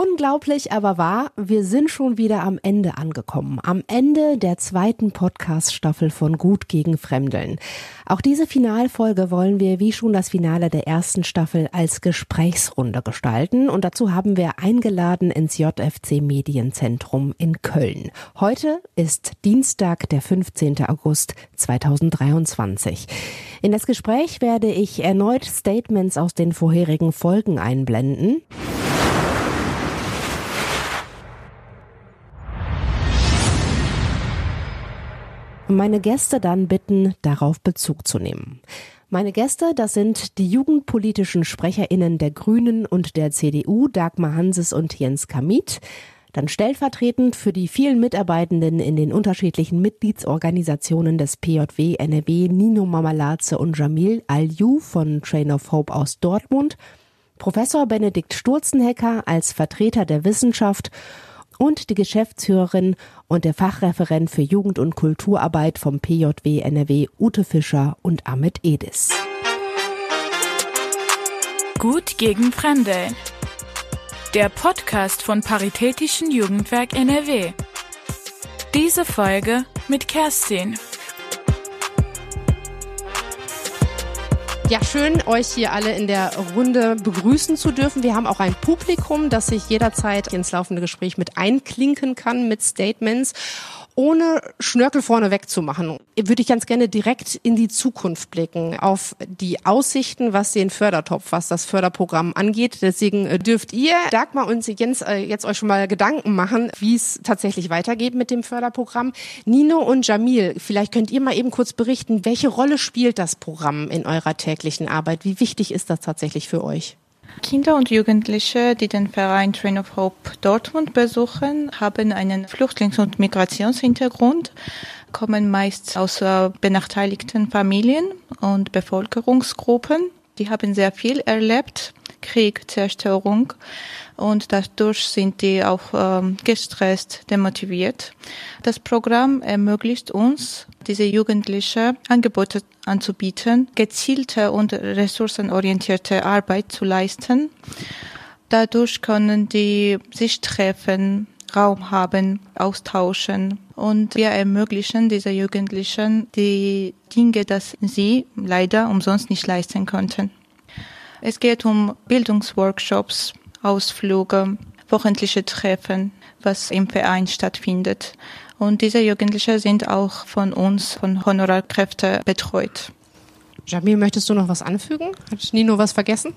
Unglaublich, aber wahr, wir sind schon wieder am Ende angekommen. Am Ende der zweiten Podcast-Staffel von Gut gegen Fremdeln. Auch diese Finalfolge wollen wir, wie schon das Finale der ersten Staffel, als Gesprächsrunde gestalten. Und dazu haben wir eingeladen ins JFC Medienzentrum in Köln. Heute ist Dienstag, der 15. August 2023. In das Gespräch werde ich erneut Statements aus den vorherigen Folgen einblenden. Meine Gäste dann bitten, darauf Bezug zu nehmen. Meine Gäste, das sind die jugendpolitischen SprecherInnen der Grünen und der CDU, Dagmar Hanses und Jens Kamit. Dann stellvertretend für die vielen Mitarbeitenden in den unterschiedlichen Mitgliedsorganisationen des PJW NRW Nino Mamalaze und Jamil Alju von Train of Hope aus Dortmund, Professor Benedikt Sturzenhecker als Vertreter der Wissenschaft und die Geschäftsführerin und der Fachreferent für Jugend- und Kulturarbeit vom PJW NRW Ute Fischer und Ahmed Edis. Gut gegen Fremde. Der Podcast von Paritätischen Jugendwerk NRW. Diese Folge mit Kerstin. Ja, schön, euch hier alle in der Runde begrüßen zu dürfen. Wir haben auch ein Publikum, das sich jederzeit ins laufende Gespräch mit einklinken kann mit Statements ohne Schnörkel vorne wegzumachen, würde ich ganz gerne direkt in die Zukunft blicken, auf die Aussichten, was den Fördertopf, was das Förderprogramm angeht. Deswegen äh, dürft ihr, Dagmar und Jens, äh, jetzt euch schon mal Gedanken machen, wie es tatsächlich weitergeht mit dem Förderprogramm. Nino und Jamil, vielleicht könnt ihr mal eben kurz berichten, welche Rolle spielt das Programm in eurer täglichen Arbeit? Wie wichtig ist das tatsächlich für euch? Kinder und Jugendliche, die den Verein Train of Hope Dortmund besuchen, haben einen Flüchtlings- und Migrationshintergrund, kommen meist aus benachteiligten Familien und Bevölkerungsgruppen. Die haben sehr viel erlebt, Krieg, Zerstörung und dadurch sind die auch ähm, gestresst, demotiviert. Das Programm ermöglicht uns, diese Jugendliche Angebote anzubieten, gezielte und ressourcenorientierte Arbeit zu leisten. Dadurch können die sich treffen, Raum haben, austauschen und wir ermöglichen diese Jugendlichen die Dinge, dass sie leider umsonst nicht leisten konnten. Es geht um Bildungsworkshops, Ausflüge, wöchentliche Treffen, was im Verein stattfindet. Und diese Jugendlichen sind auch von uns, von Honorarkräften betreut. Jamil, möchtest du noch was anfügen? Hat Nino was vergessen?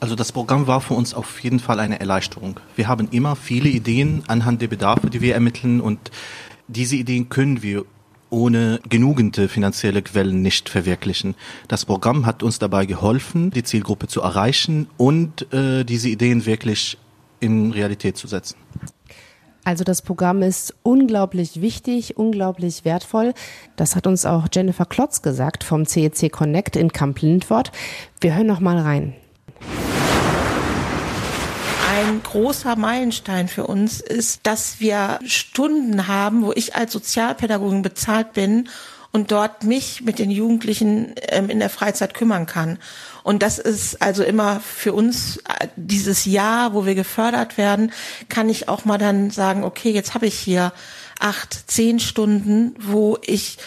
Also das Programm war für uns auf jeden Fall eine Erleichterung. Wir haben immer viele Ideen anhand der Bedarfe, die wir ermitteln und diese Ideen können wir ohne genügende finanzielle Quellen nicht verwirklichen. Das Programm hat uns dabei geholfen, die Zielgruppe zu erreichen und äh, diese Ideen wirklich in Realität zu setzen. Also das Programm ist unglaublich wichtig, unglaublich wertvoll. Das hat uns auch Jennifer Klotz gesagt vom CEC Connect in Kamp Lindwort. Wir hören noch mal rein. Ein großer Meilenstein für uns ist, dass wir Stunden haben, wo ich als Sozialpädagogin bezahlt bin und dort mich mit den Jugendlichen ähm, in der Freizeit kümmern kann. Und das ist also immer für uns äh, dieses Jahr, wo wir gefördert werden, kann ich auch mal dann sagen, okay, jetzt habe ich hier acht, zehn Stunden, wo ich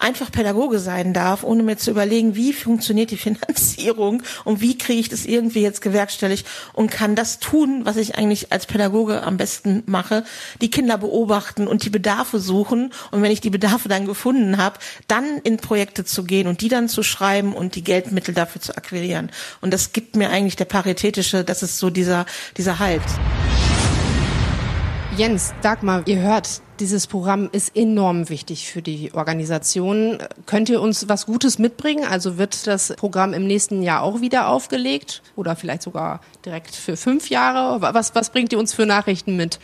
einfach Pädagoge sein darf, ohne mir zu überlegen, wie funktioniert die Finanzierung und wie kriege ich das irgendwie jetzt gewerkstelligt und kann das tun, was ich eigentlich als Pädagoge am besten mache, die Kinder beobachten und die Bedarfe suchen und wenn ich die Bedarfe dann gefunden habe, dann in Projekte zu gehen und die dann zu schreiben und die Geldmittel dafür zu akquirieren. Und das gibt mir eigentlich der paritätische, das ist so dieser, dieser Halt. Jens, Dagmar, ihr hört, dieses Programm ist enorm wichtig für die Organisation. Könnt ihr uns was Gutes mitbringen? Also wird das Programm im nächsten Jahr auch wieder aufgelegt oder vielleicht sogar direkt für fünf Jahre? Was, was bringt ihr uns für Nachrichten mit?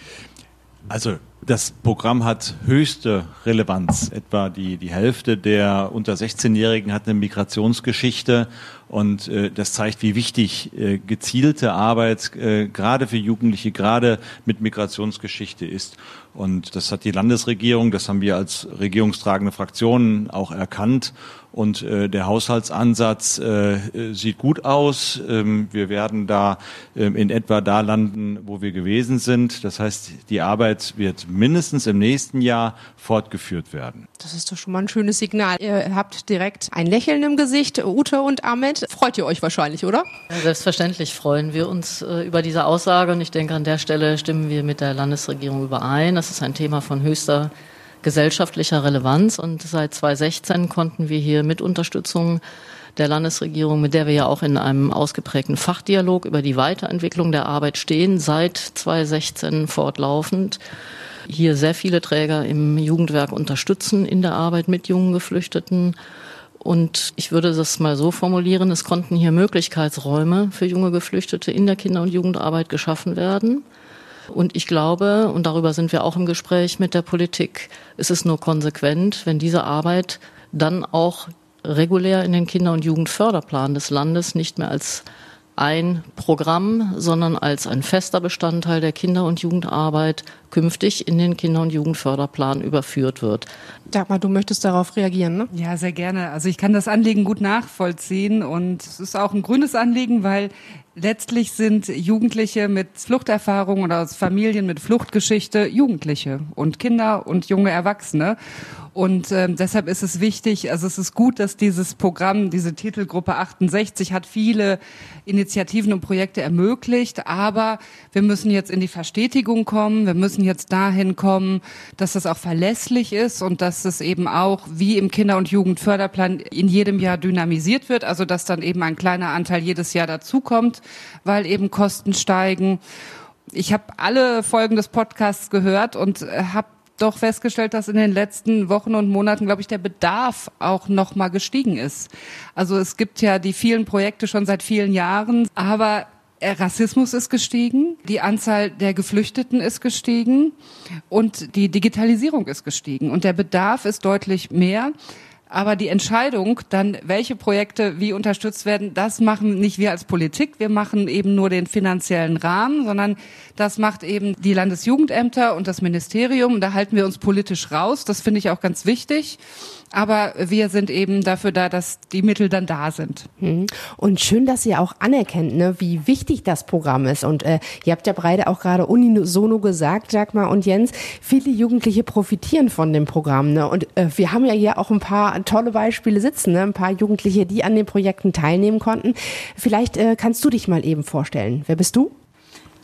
Also das Programm hat höchste Relevanz. Etwa die, die Hälfte der unter 16-Jährigen hat eine Migrationsgeschichte Und äh, das zeigt, wie wichtig äh, gezielte Arbeit äh, gerade für Jugendliche, gerade mit Migrationsgeschichte ist. Und das hat die Landesregierung, das haben wir als regierungstragende Fraktionen auch erkannt. Und äh, der Haushaltsansatz äh, sieht gut aus. Ähm, wir werden da ähm, in etwa da landen, wo wir gewesen sind. Das heißt, die Arbeit wird mindestens im nächsten Jahr fortgeführt werden. Das ist doch schon mal ein schönes Signal. Ihr habt direkt ein Lächeln im Gesicht, Ute und Ahmed. Freut ihr euch wahrscheinlich, oder? Selbstverständlich freuen wir uns äh, über diese Aussage. Und ich denke, an der Stelle stimmen wir mit der Landesregierung überein. Das ist ein Thema von höchster gesellschaftlicher Relevanz. Und seit 2016 konnten wir hier mit Unterstützung der Landesregierung, mit der wir ja auch in einem ausgeprägten Fachdialog über die Weiterentwicklung der Arbeit stehen, seit 2016 fortlaufend hier sehr viele Träger im Jugendwerk unterstützen in der Arbeit mit jungen Geflüchteten. Und ich würde das mal so formulieren, es konnten hier Möglichkeitsräume für junge Geflüchtete in der Kinder- und Jugendarbeit geschaffen werden. Und ich glaube, und darüber sind wir auch im Gespräch mit der Politik, ist es nur konsequent, wenn diese Arbeit dann auch regulär in den Kinder- und Jugendförderplan des Landes nicht mehr als ein Programm, sondern als ein fester Bestandteil der Kinder- und Jugendarbeit künftig in den Kinder- und Jugendförderplan überführt wird. Dagmar, du möchtest darauf reagieren, ne? Ja, sehr gerne. Also ich kann das Anliegen gut nachvollziehen und es ist auch ein grünes Anliegen, weil letztlich sind Jugendliche mit Fluchterfahrung oder aus Familien mit Fluchtgeschichte Jugendliche und Kinder und junge Erwachsene. Und ähm, deshalb ist es wichtig, also es ist gut, dass dieses Programm, diese Titelgruppe 68 hat viele Initiativen und Projekte ermöglicht, aber wir müssen jetzt in die Verstetigung kommen, wir müssen jetzt dahin kommen, dass das auch verlässlich ist und dass es eben auch wie im Kinder- und Jugendförderplan in jedem Jahr dynamisiert wird, also dass dann eben ein kleiner Anteil jedes Jahr dazukommt, weil eben Kosten steigen. Ich habe alle Folgen des Podcasts gehört und habe doch festgestellt, dass in den letzten Wochen und Monaten, glaube ich, der Bedarf auch noch mal gestiegen ist. Also es gibt ja die vielen Projekte schon seit vielen Jahren, aber Rassismus ist gestiegen, die Anzahl der Geflüchteten ist gestiegen und die Digitalisierung ist gestiegen und der Bedarf ist deutlich mehr. Aber die Entscheidung, dann welche Projekte wie unterstützt werden, das machen nicht wir als Politik. Wir machen eben nur den finanziellen Rahmen, sondern das macht eben die Landesjugendämter und das Ministerium. Da halten wir uns politisch raus. Das finde ich auch ganz wichtig. Aber wir sind eben dafür da, dass die Mittel dann da sind. Mhm. Und schön, dass ihr auch anerkennt, ne, wie wichtig das Programm ist. Und äh, ihr habt ja beide auch gerade unisono gesagt, Dagmar und Jens, viele Jugendliche profitieren von dem Programm. Ne? Und äh, wir haben ja hier auch ein paar tolle Beispiele sitzen, ne? ein paar Jugendliche, die an den Projekten teilnehmen konnten. Vielleicht äh, kannst du dich mal eben vorstellen. Wer bist du?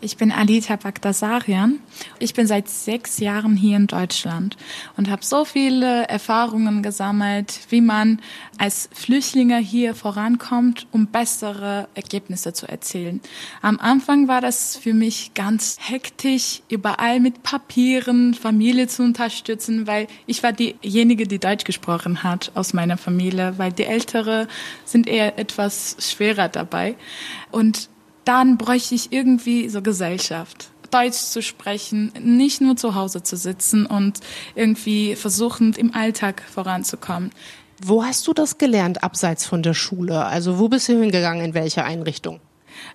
Ich bin Alita Bagdasarian. Ich bin seit sechs Jahren hier in Deutschland und habe so viele Erfahrungen gesammelt, wie man als Flüchtlinge hier vorankommt, um bessere Ergebnisse zu erzielen. Am Anfang war das für mich ganz hektisch, überall mit Papieren Familie zu unterstützen, weil ich war diejenige, die Deutsch gesprochen hat aus meiner Familie, weil die Ältere sind eher etwas schwerer dabei. Und dann bräuchte ich irgendwie so Gesellschaft. Deutsch zu sprechen, nicht nur zu Hause zu sitzen und irgendwie versuchend im Alltag voranzukommen. Wo hast du das gelernt, abseits von der Schule? Also wo bist du hingegangen, in welche Einrichtung?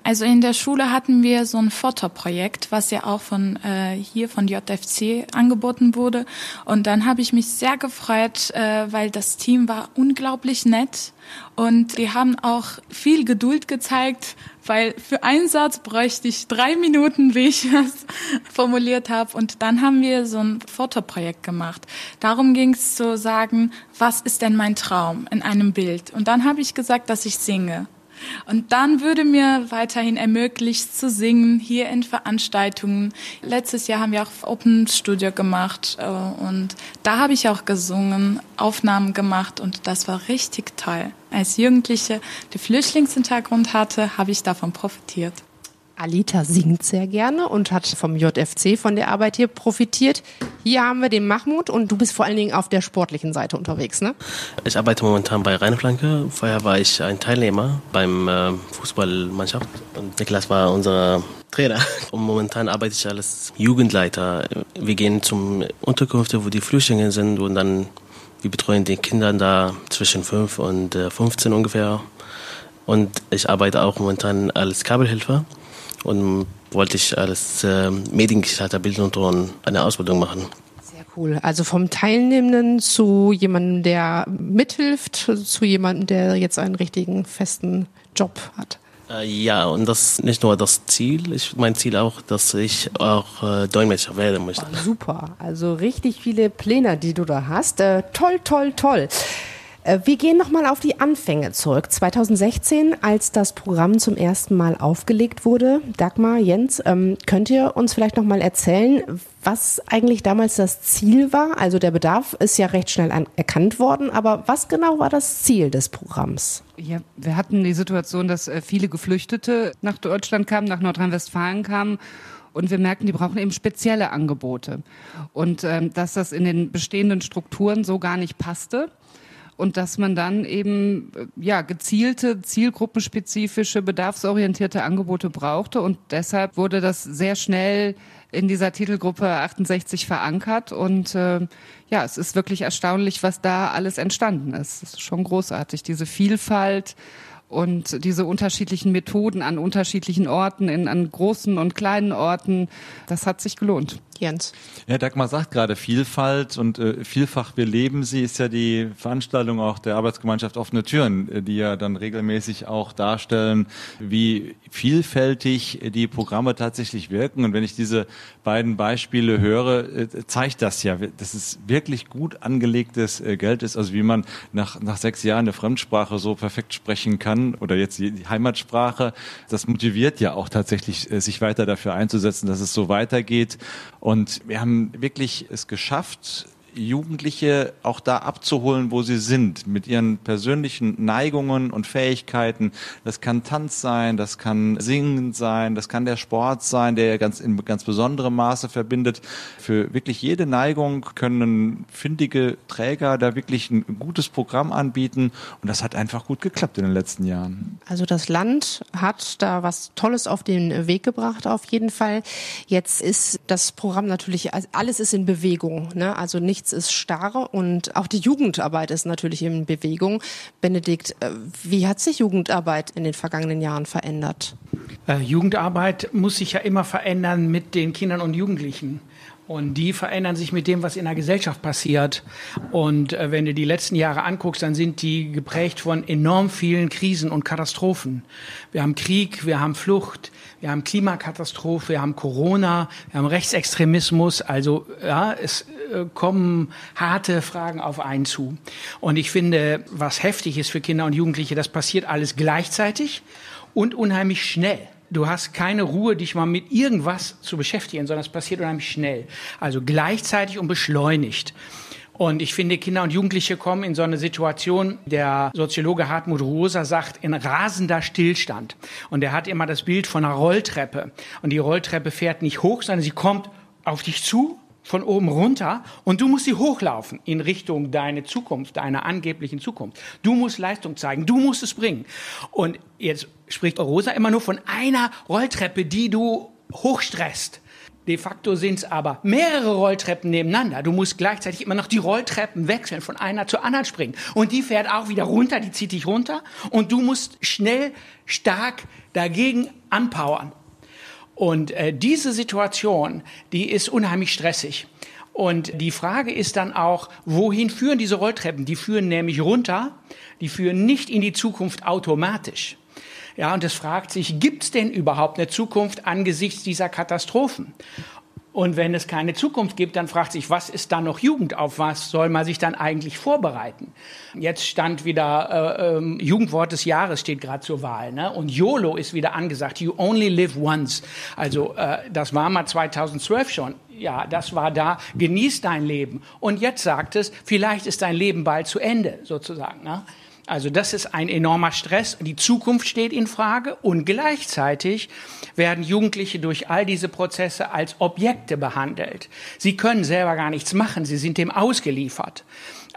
Also in der Schule hatten wir so ein Fotoprojekt, was ja auch von äh, hier von JFC angeboten wurde. Und dann habe ich mich sehr gefreut, äh, weil das Team war unglaublich nett und die haben auch viel Geduld gezeigt, weil für einen Satz bräuchte ich drei Minuten, wie ich das formuliert habe. Und dann haben wir so ein Fotoprojekt gemacht. Darum ging es zu sagen, was ist denn mein Traum in einem Bild? Und dann habe ich gesagt, dass ich singe. Und dann würde mir weiterhin ermöglicht zu singen hier in Veranstaltungen. Letztes Jahr haben wir auch Open Studio gemacht äh, und da habe ich auch gesungen, Aufnahmen gemacht und das war richtig toll. Als Jugendliche, die Flüchtlingshintergrund hatte, habe ich davon profitiert. Alita singt sehr gerne und hat vom JFC, von der Arbeit hier profitiert. Hier haben wir den Mahmoud und du bist vor allen Dingen auf der sportlichen Seite unterwegs, ne? Ich arbeite momentan bei Rheinflanke. Vorher war ich ein Teilnehmer beim äh, Fußballmannschaft und Niklas war unser Trainer. Und momentan arbeite ich als Jugendleiter. Wir gehen zum Unterkünfte, wo die Flüchtlinge sind und dann wir betreuen die Kinder da zwischen 5 und 15 ungefähr Und ich arbeite auch momentan als Kabelhelfer und wollte ich als äh, Mediengestalter Bild und Ton eine Ausbildung machen. Sehr cool. Also vom Teilnehmenden zu jemandem, der mithilft, zu jemandem, der jetzt einen richtigen festen Job hat. Äh, ja, und das ist nicht nur das Ziel, ich, mein Ziel auch, dass ich auch äh, Dolmetscher werden möchte. Oh, super, also richtig viele Pläne, die du da hast. Äh, toll, toll, toll. Äh, wir gehen nochmal auf die Anfänge zurück. 2016, als das Programm zum ersten Mal aufgelegt wurde. Dagmar, Jens, ähm, könnt ihr uns vielleicht nochmal erzählen, was eigentlich damals das Ziel war? Also der Bedarf ist ja recht schnell erkannt worden, aber was genau war das Ziel des Programms? Ja, wir hatten die Situation, dass äh, viele Geflüchtete nach Deutschland kamen, nach Nordrhein-Westfalen kamen und wir merken, die brauchen eben spezielle Angebote. Und ähm, dass das in den bestehenden Strukturen so gar nicht passte und dass man dann eben ja gezielte, zielgruppenspezifische, bedarfsorientierte Angebote brauchte und deshalb wurde das sehr schnell in dieser Titelgruppe 68 verankert und äh, ja, es ist wirklich erstaunlich, was da alles entstanden ist. Es ist schon großartig, diese Vielfalt und diese unterschiedlichen Methoden an unterschiedlichen Orten, in, an großen und kleinen Orten, das hat sich gelohnt. Jens. Ja, Dagmar sagt gerade Vielfalt und äh, vielfach wir leben sie ist ja die Veranstaltung auch der Arbeitsgemeinschaft Offene Türen, äh, die ja dann regelmäßig auch darstellen, wie vielfältig die Programme tatsächlich wirken. Und wenn ich diese beiden Beispiele höre, äh, zeigt das ja, dass es wirklich gut angelegtes äh, Geld ist. Also wie man nach, nach sechs Jahren eine Fremdsprache so perfekt sprechen kann oder jetzt die Heimatsprache, das motiviert ja auch tatsächlich, äh, sich weiter dafür einzusetzen, dass es so weitergeht. Und wir haben wirklich es geschafft, Jugendliche auch da abzuholen, wo sie sind, mit ihren persönlichen Neigungen und Fähigkeiten. Das kann Tanz sein, das kann Singen sein, das kann der Sport sein, der ganz in ganz besonderem Maße verbindet. Für wirklich jede Neigung können findige Träger da wirklich ein gutes Programm anbieten und das hat einfach gut geklappt in den letzten Jahren. Also das Land hat da was Tolles auf den Weg gebracht auf jeden Fall. Jetzt ist das Programm natürlich alles ist in Bewegung, ne? Also nichts nichts ist starr und auch die Jugendarbeit ist natürlich in Bewegung. Benedikt, äh, wie hat sich Jugendarbeit in den vergangenen Jahren verändert? Äh, Jugendarbeit muss sich ja immer verändern mit den Kindern und Jugendlichen. Und die verändern sich mit dem, was in der Gesellschaft passiert. Und äh, wenn du die letzten Jahre anguckst, dann sind die geprägt von enorm vielen Krisen und Katastrophen. Wir haben Krieg, wir haben Flucht, wir haben Klimakatastrophe, wir haben Corona, wir haben Rechtsextremismus. Also ja, es äh, kommen harte Fragen auf einen zu. Und ich finde, was heftig ist für Kinder und Jugendliche, das passiert alles gleichzeitig und unheimlich schnell. Du hast keine Ruhe, dich mal mit irgendwas zu beschäftigen, sondern es passiert unheimlich schnell. Also gleichzeitig und beschleunigt. Und ich finde, Kinder und Jugendliche kommen in so eine Situation, der Soziologe Hartmut Rosa sagt, in rasender Stillstand. Und er hat immer das Bild von einer Rolltreppe. Und die Rolltreppe fährt nicht hoch, sondern sie kommt auf dich zu von oben runter und du musst sie hochlaufen in Richtung deine Zukunft, deiner angeblichen Zukunft. Du musst Leistung zeigen, du musst es bringen. Und jetzt spricht Rosa immer nur von einer Rolltreppe, die du hochstresst. De facto sind es aber mehrere Rolltreppen nebeneinander. Du musst gleichzeitig immer noch die Rolltreppen wechseln, von einer zur anderen springen. Und die fährt auch wieder runter, die zieht dich runter. Und du musst schnell, stark dagegen anpowern. Und äh, diese Situation, die ist unheimlich stressig. Und die Frage ist dann auch, wohin führen diese Rolltreppen? Die führen nämlich runter, die führen nicht in die Zukunft automatisch. Ja, und es fragt sich, gibt es denn überhaupt eine Zukunft angesichts dieser Katastrophen? Und wenn es keine Zukunft gibt, dann fragt sich, was ist dann noch Jugend? Auf was soll man sich dann eigentlich vorbereiten? Jetzt stand wieder äh, äh, Jugendwort des Jahres steht gerade zur Wahl, ne? Und YOLO ist wieder angesagt. You only live once. Also äh, das war mal 2012 schon. Ja, das war da. Genieß dein Leben. Und jetzt sagt es, vielleicht ist dein Leben bald zu Ende, sozusagen. Ne? Also das ist ein enormer Stress. Die Zukunft steht in Frage und gleichzeitig werden Jugendliche durch all diese Prozesse als Objekte behandelt. Sie können selber gar nichts machen. Sie sind dem ausgeliefert.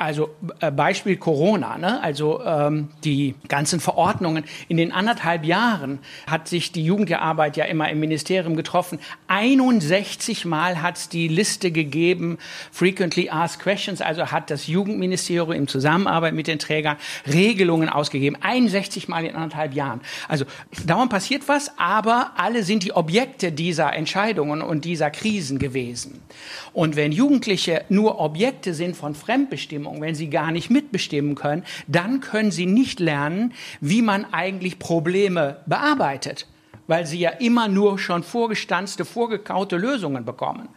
Also äh, Beispiel Corona, ne? also ähm, die ganzen Verordnungen. In den anderthalb Jahren hat sich die Jugendarbeit ja immer im Ministerium getroffen. 61 Mal hat es die Liste gegeben, Frequently Asked Questions, also hat das Jugendministerium in Zusammenarbeit mit den Trägern Regelungen ausgegeben. 61 Mal in anderthalb Jahren. Also dauernd passiert was, aber alle sind die Objekte dieser Entscheidungen und dieser Krisen gewesen. Und wenn Jugendliche nur Objekte sind von Fremdbestimmung, wenn sie gar nicht mitbestimmen können, dann können sie nicht lernen, wie man eigentlich Probleme bearbeitet, weil sie ja immer nur schon vorgestanzte, vorgekaute Lösungen bekommen.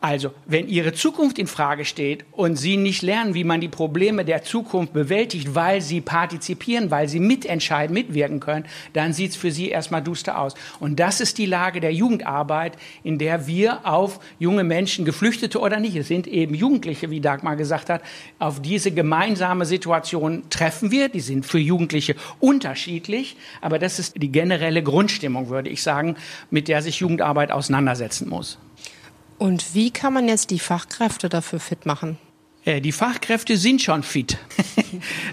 Also, wenn Ihre Zukunft in Frage steht und Sie nicht lernen, wie man die Probleme der Zukunft bewältigt, weil Sie partizipieren, weil Sie mitentscheiden, mitwirken können, dann sieht es für Sie erstmal duster aus. Und das ist die Lage der Jugendarbeit, in der wir auf junge Menschen, Geflüchtete oder nicht, es sind eben Jugendliche, wie Dagmar gesagt hat, auf diese gemeinsame Situation treffen wir. Die sind für Jugendliche unterschiedlich, aber das ist die generelle Grundstimmung, würde ich sagen, mit der sich Jugendarbeit auseinandersetzen muss. Und wie kann man jetzt die Fachkräfte dafür fit machen? Äh, die Fachkräfte sind schon fit.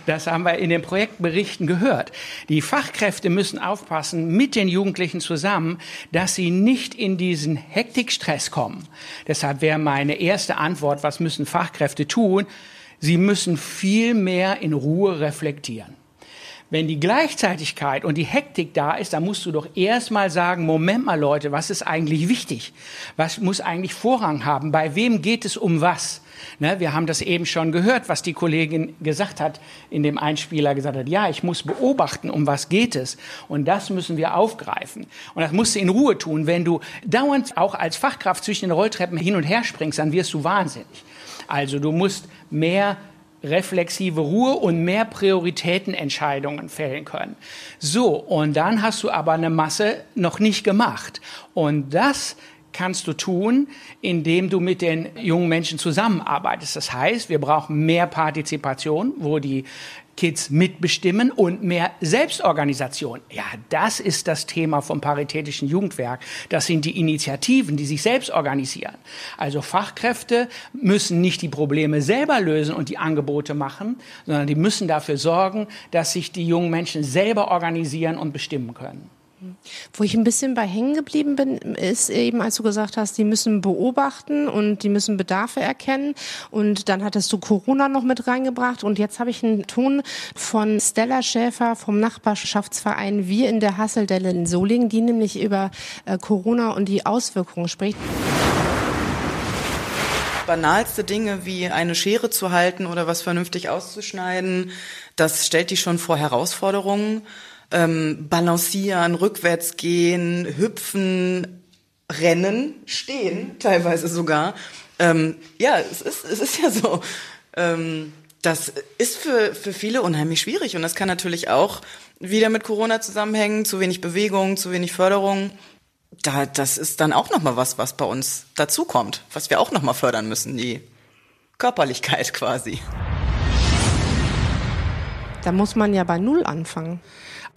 Das haben wir in den Projektberichten gehört. Die Fachkräfte müssen aufpassen mit den Jugendlichen zusammen, dass sie nicht in diesen Hektikstress kommen. Deshalb wäre meine erste Antwort, was müssen Fachkräfte tun? Sie müssen viel mehr in Ruhe reflektieren. Wenn die Gleichzeitigkeit und die Hektik da ist, dann musst du doch erstmal sagen, Moment mal Leute, was ist eigentlich wichtig? Was muss eigentlich Vorrang haben? Bei wem geht es um was? Ne, wir haben das eben schon gehört, was die Kollegin gesagt hat, in dem Einspieler gesagt hat, ja, ich muss beobachten, um was geht es. Und das müssen wir aufgreifen. Und das musst du in Ruhe tun. Wenn du dauernd auch als Fachkraft zwischen den Rolltreppen hin und her springst, dann wirst du wahnsinnig. Also du musst mehr reflexive Ruhe und mehr Prioritätenentscheidungen fällen können. So, und dann hast du aber eine Masse noch nicht gemacht. Und das kannst du tun, indem du mit den jungen Menschen zusammenarbeitest. Das heißt, wir brauchen mehr Partizipation, wo die Kids mitbestimmen und mehr Selbstorganisation. Ja, das ist das Thema vom Paritätischen Jugendwerk. Das sind die Initiativen, die sich selbst organisieren. Also Fachkräfte müssen nicht die Probleme selber lösen und die Angebote machen, sondern die müssen dafür sorgen, dass sich die jungen Menschen selber organisieren und bestimmen können. Wo ich ein bisschen bei hängen geblieben bin, ist eben, als du gesagt hast, die müssen beobachten und die müssen Bedarfe erkennen. Und dann hattest du Corona noch mit reingebracht. Und jetzt habe ich einen Ton von Stella Schäfer vom Nachbarschaftsverein Wir in der Hasseldelle in Solingen, die nämlich über äh, Corona und die Auswirkungen spricht banalste Dinge wie eine Schere zu halten oder was vernünftig auszuschneiden, das stellt die schon vor Herausforderungen ähm, balancieren, rückwärts gehen, hüpfen, rennen, stehen, teilweise sogar. Ähm, ja, es ist, es ist ja so. Ähm, das ist für, für viele unheimlich schwierig und das kann natürlich auch wieder mit Corona zusammenhängen, zu wenig Bewegung, zu wenig Förderung. Da, das ist dann auch nochmal was, was bei uns dazukommt, was wir auch nochmal fördern müssen, die Körperlichkeit quasi. Da muss man ja bei Null anfangen.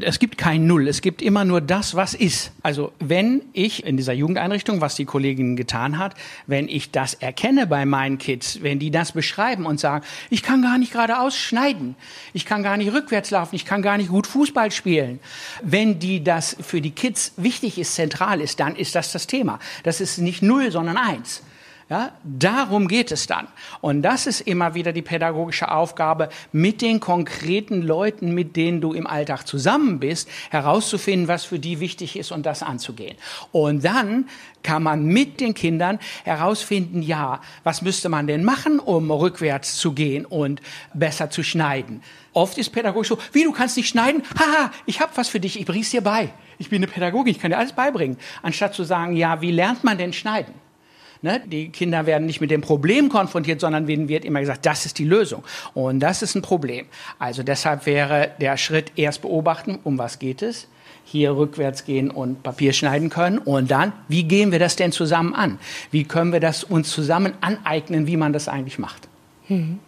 Es gibt kein Null, es gibt immer nur das, was ist. Also wenn ich in dieser Jugendeinrichtung, was die Kollegin getan hat, wenn ich das erkenne bei meinen Kids, wenn die das beschreiben und sagen, ich kann gar nicht geradeaus schneiden, ich kann gar nicht rückwärts laufen, ich kann gar nicht gut Fußball spielen, wenn die das für die Kids wichtig ist, zentral ist, dann ist das das Thema. Das ist nicht Null, sondern Eins. Ja, darum geht es dann. Und das ist immer wieder die pädagogische Aufgabe, mit den konkreten Leuten, mit denen du im Alltag zusammen bist, herauszufinden, was für die wichtig ist und das anzugehen. Und dann kann man mit den Kindern herausfinden, ja, was müsste man denn machen, um rückwärts zu gehen und besser zu schneiden. Oft ist pädagogisch so, wie, du kannst nicht schneiden? Haha, ich habe was für dich, ich bring's dir bei. Ich bin eine Pädagogin, ich kann dir alles beibringen. Anstatt zu sagen, ja, wie lernt man denn schneiden? Ne? Die Kinder werden nicht mit dem Problem konfrontiert, sondern ihnen wird immer gesagt, das ist die Lösung. Und das ist ein Problem. Also deshalb wäre der Schritt erst beobachten, um was geht es, hier rückwärts gehen und Papier schneiden können. Und dann, wie gehen wir das denn zusammen an? Wie können wir das uns zusammen aneignen, wie man das eigentlich macht? Mhm.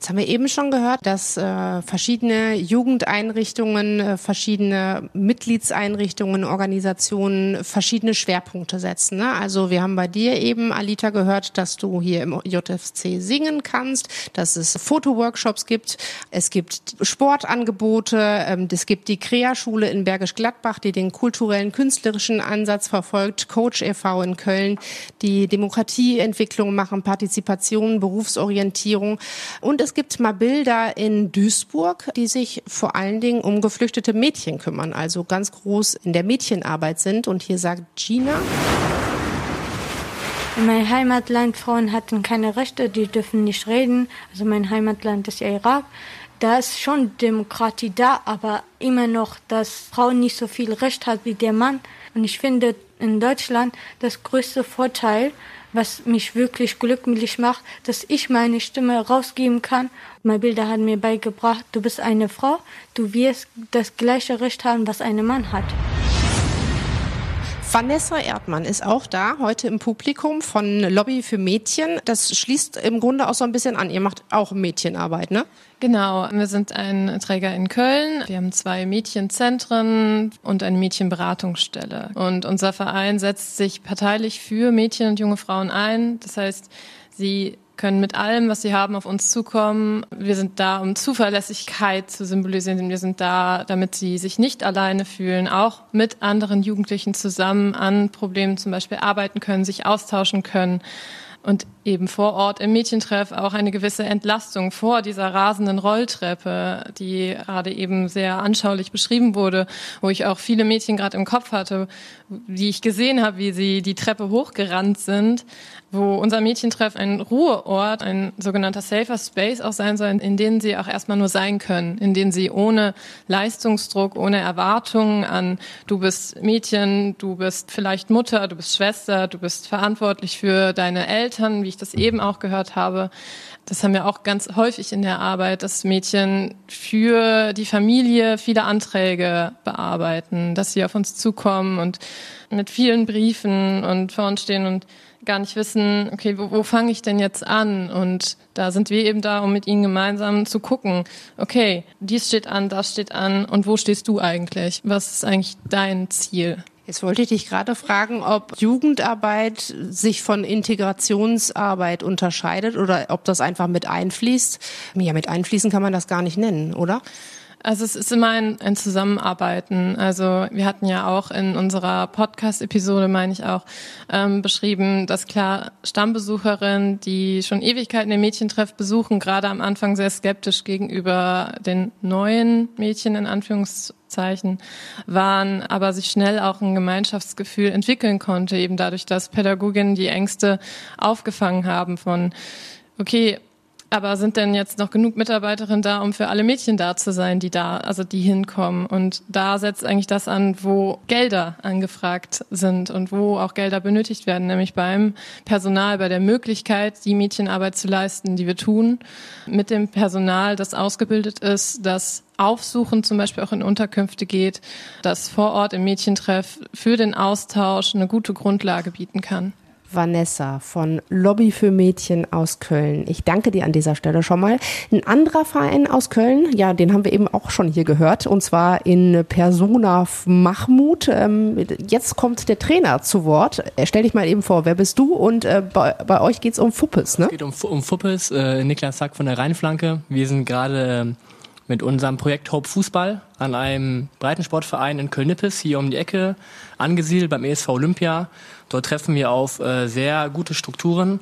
Jetzt haben wir eben schon gehört, dass äh, verschiedene Jugendeinrichtungen, äh, verschiedene Mitgliedseinrichtungen, Organisationen verschiedene Schwerpunkte setzen. Ne? Also wir haben bei dir eben, Alita, gehört, dass du hier im JFC singen kannst, dass es Fotoworkshops gibt, es gibt Sportangebote, ähm, es gibt die Krea-Schule in Bergisch Gladbach, die den kulturellen, künstlerischen Ansatz verfolgt, Coach e.V. in Köln, die Demokratieentwicklung machen, Partizipation, Berufsorientierung und es es gibt mal Bilder in Duisburg, die sich vor allen Dingen um geflüchtete Mädchen kümmern, also ganz groß in der Mädchenarbeit sind. Und hier sagt Gina. In meinem Heimatland Frauen hatten keine Rechte, die dürfen nicht reden. Also mein Heimatland ist ja Irak. Da ist schon Demokratie da, aber immer noch, dass Frauen nicht so viel Recht hat wie der Mann. Und ich finde in Deutschland das größte Vorteil, was mich wirklich glücklich macht, dass ich meine Stimme rausgeben kann. Mein Bilder hat mir beigebracht, du bist eine Frau, du wirst das gleiche Recht haben, was ein Mann hat. Vanessa Erdmann ist auch da, heute im Publikum von Lobby für Mädchen. Das schließt im Grunde auch so ein bisschen an. Ihr macht auch Mädchenarbeit, ne? Genau, wir sind ein Träger in Köln. Wir haben zwei Mädchenzentren und eine Mädchenberatungsstelle. Und unser Verein setzt sich parteilich für Mädchen und junge Frauen ein. Das heißt, sie können mit allem, was sie haben, auf uns zukommen. Wir sind da, um Zuverlässigkeit zu symbolisieren. Wir sind da, damit sie sich nicht alleine fühlen, auch mit anderen Jugendlichen zusammen an Problemen zum Beispiel arbeiten können, sich austauschen können und eben vor Ort im Mädchentreff auch eine gewisse Entlastung vor dieser rasenden Rolltreppe, die gerade eben sehr anschaulich beschrieben wurde, wo ich auch viele Mädchen gerade im Kopf hatte, die ich gesehen habe, wie sie die Treppe hochgerannt sind, wo unser Mädchentreff ein Ruheort, ein sogenannter Safer Space auch sein soll, in denen sie auch erstmal nur sein können, in denen sie ohne Leistungsdruck, ohne Erwartungen an, du bist Mädchen, du bist vielleicht Mutter, du bist Schwester, du bist verantwortlich für deine Eltern, ich das eben auch gehört habe. Das haben wir auch ganz häufig in der Arbeit, dass Mädchen für die Familie viele Anträge bearbeiten, dass sie auf uns zukommen und mit vielen Briefen und vor uns stehen und gar nicht wissen, okay, wo, wo fange ich denn jetzt an? Und da sind wir eben da, um mit ihnen gemeinsam zu gucken, okay, dies steht an, das steht an und wo stehst du eigentlich? Was ist eigentlich dein Ziel? Jetzt wollte ich dich gerade fragen, ob Jugendarbeit sich von Integrationsarbeit unterscheidet oder ob das einfach mit einfließt. Ja, mit einfließen kann man das gar nicht nennen, oder? Also es ist immer ein, ein Zusammenarbeiten. Also wir hatten ja auch in unserer Podcast-Episode, meine ich auch, ähm, beschrieben, dass klar Stammbesucherinnen, die schon Ewigkeiten den Mädchentreff besuchen, gerade am Anfang sehr skeptisch gegenüber den neuen Mädchen in Anführungszeichen waren, aber sich schnell auch ein Gemeinschaftsgefühl entwickeln konnte, eben dadurch, dass Pädagoginnen die Ängste aufgefangen haben von okay, aber sind denn jetzt noch genug Mitarbeiterinnen da, um für alle Mädchen da zu sein, die da, also die hinkommen? Und da setzt eigentlich das an, wo Gelder angefragt sind und wo auch Gelder benötigt werden, nämlich beim Personal, bei der Möglichkeit, die Mädchenarbeit zu leisten, die wir tun, mit dem Personal, das ausgebildet ist, das Aufsuchen zum Beispiel auch in Unterkünfte geht, das vor Ort im Mädchentreff für den Austausch eine gute Grundlage bieten kann. Vanessa von Lobby für Mädchen aus Köln. Ich danke dir an dieser Stelle schon mal. Ein anderer Verein aus Köln, ja, den haben wir eben auch schon hier gehört, und zwar in Persona Mahmut. Ähm, jetzt kommt der Trainer zu Wort. Äh, stell dich mal eben vor, wer bist du? Und äh, bei, bei, euch geht's um Fuppes, ne? Es geht um, um Fuppes, äh, Niklas Sack von der Rheinflanke. Wir sind gerade äh, mit unserem Projekt Hope Fußball an einem Breitensportverein in Köln-Nippes, hier um die Ecke, angesiedelt beim ESV Olympia. Dort treffen wir auf äh, sehr gute Strukturen,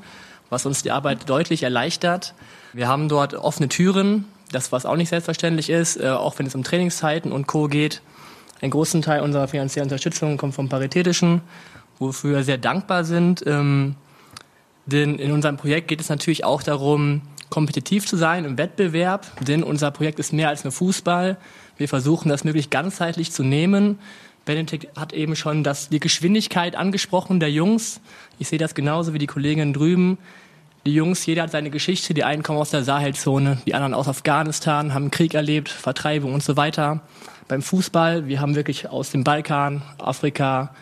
was uns die Arbeit deutlich erleichtert. Wir haben dort offene Türen, das was auch nicht selbstverständlich ist, äh, auch wenn es um Trainingszeiten und Co. geht. Ein großen Teil unserer finanziellen Unterstützung kommt vom Paritätischen, wofür wir sehr dankbar sind. Ähm, denn in unserem Projekt geht es natürlich auch darum, kompetitiv zu sein im Wettbewerb, denn unser Projekt ist mehr als nur Fußball. Wir versuchen das möglichst ganzheitlich zu nehmen. Benedikt hat eben schon das, die Geschwindigkeit angesprochen der Jungs. Ich sehe das genauso wie die Kolleginnen drüben. Die Jungs, jeder hat seine Geschichte. Die einen kommen aus der Sahelzone, die anderen aus Afghanistan, haben Krieg erlebt, Vertreibung und so weiter. Beim Fußball, wir haben wirklich aus dem Balkan, Afrika,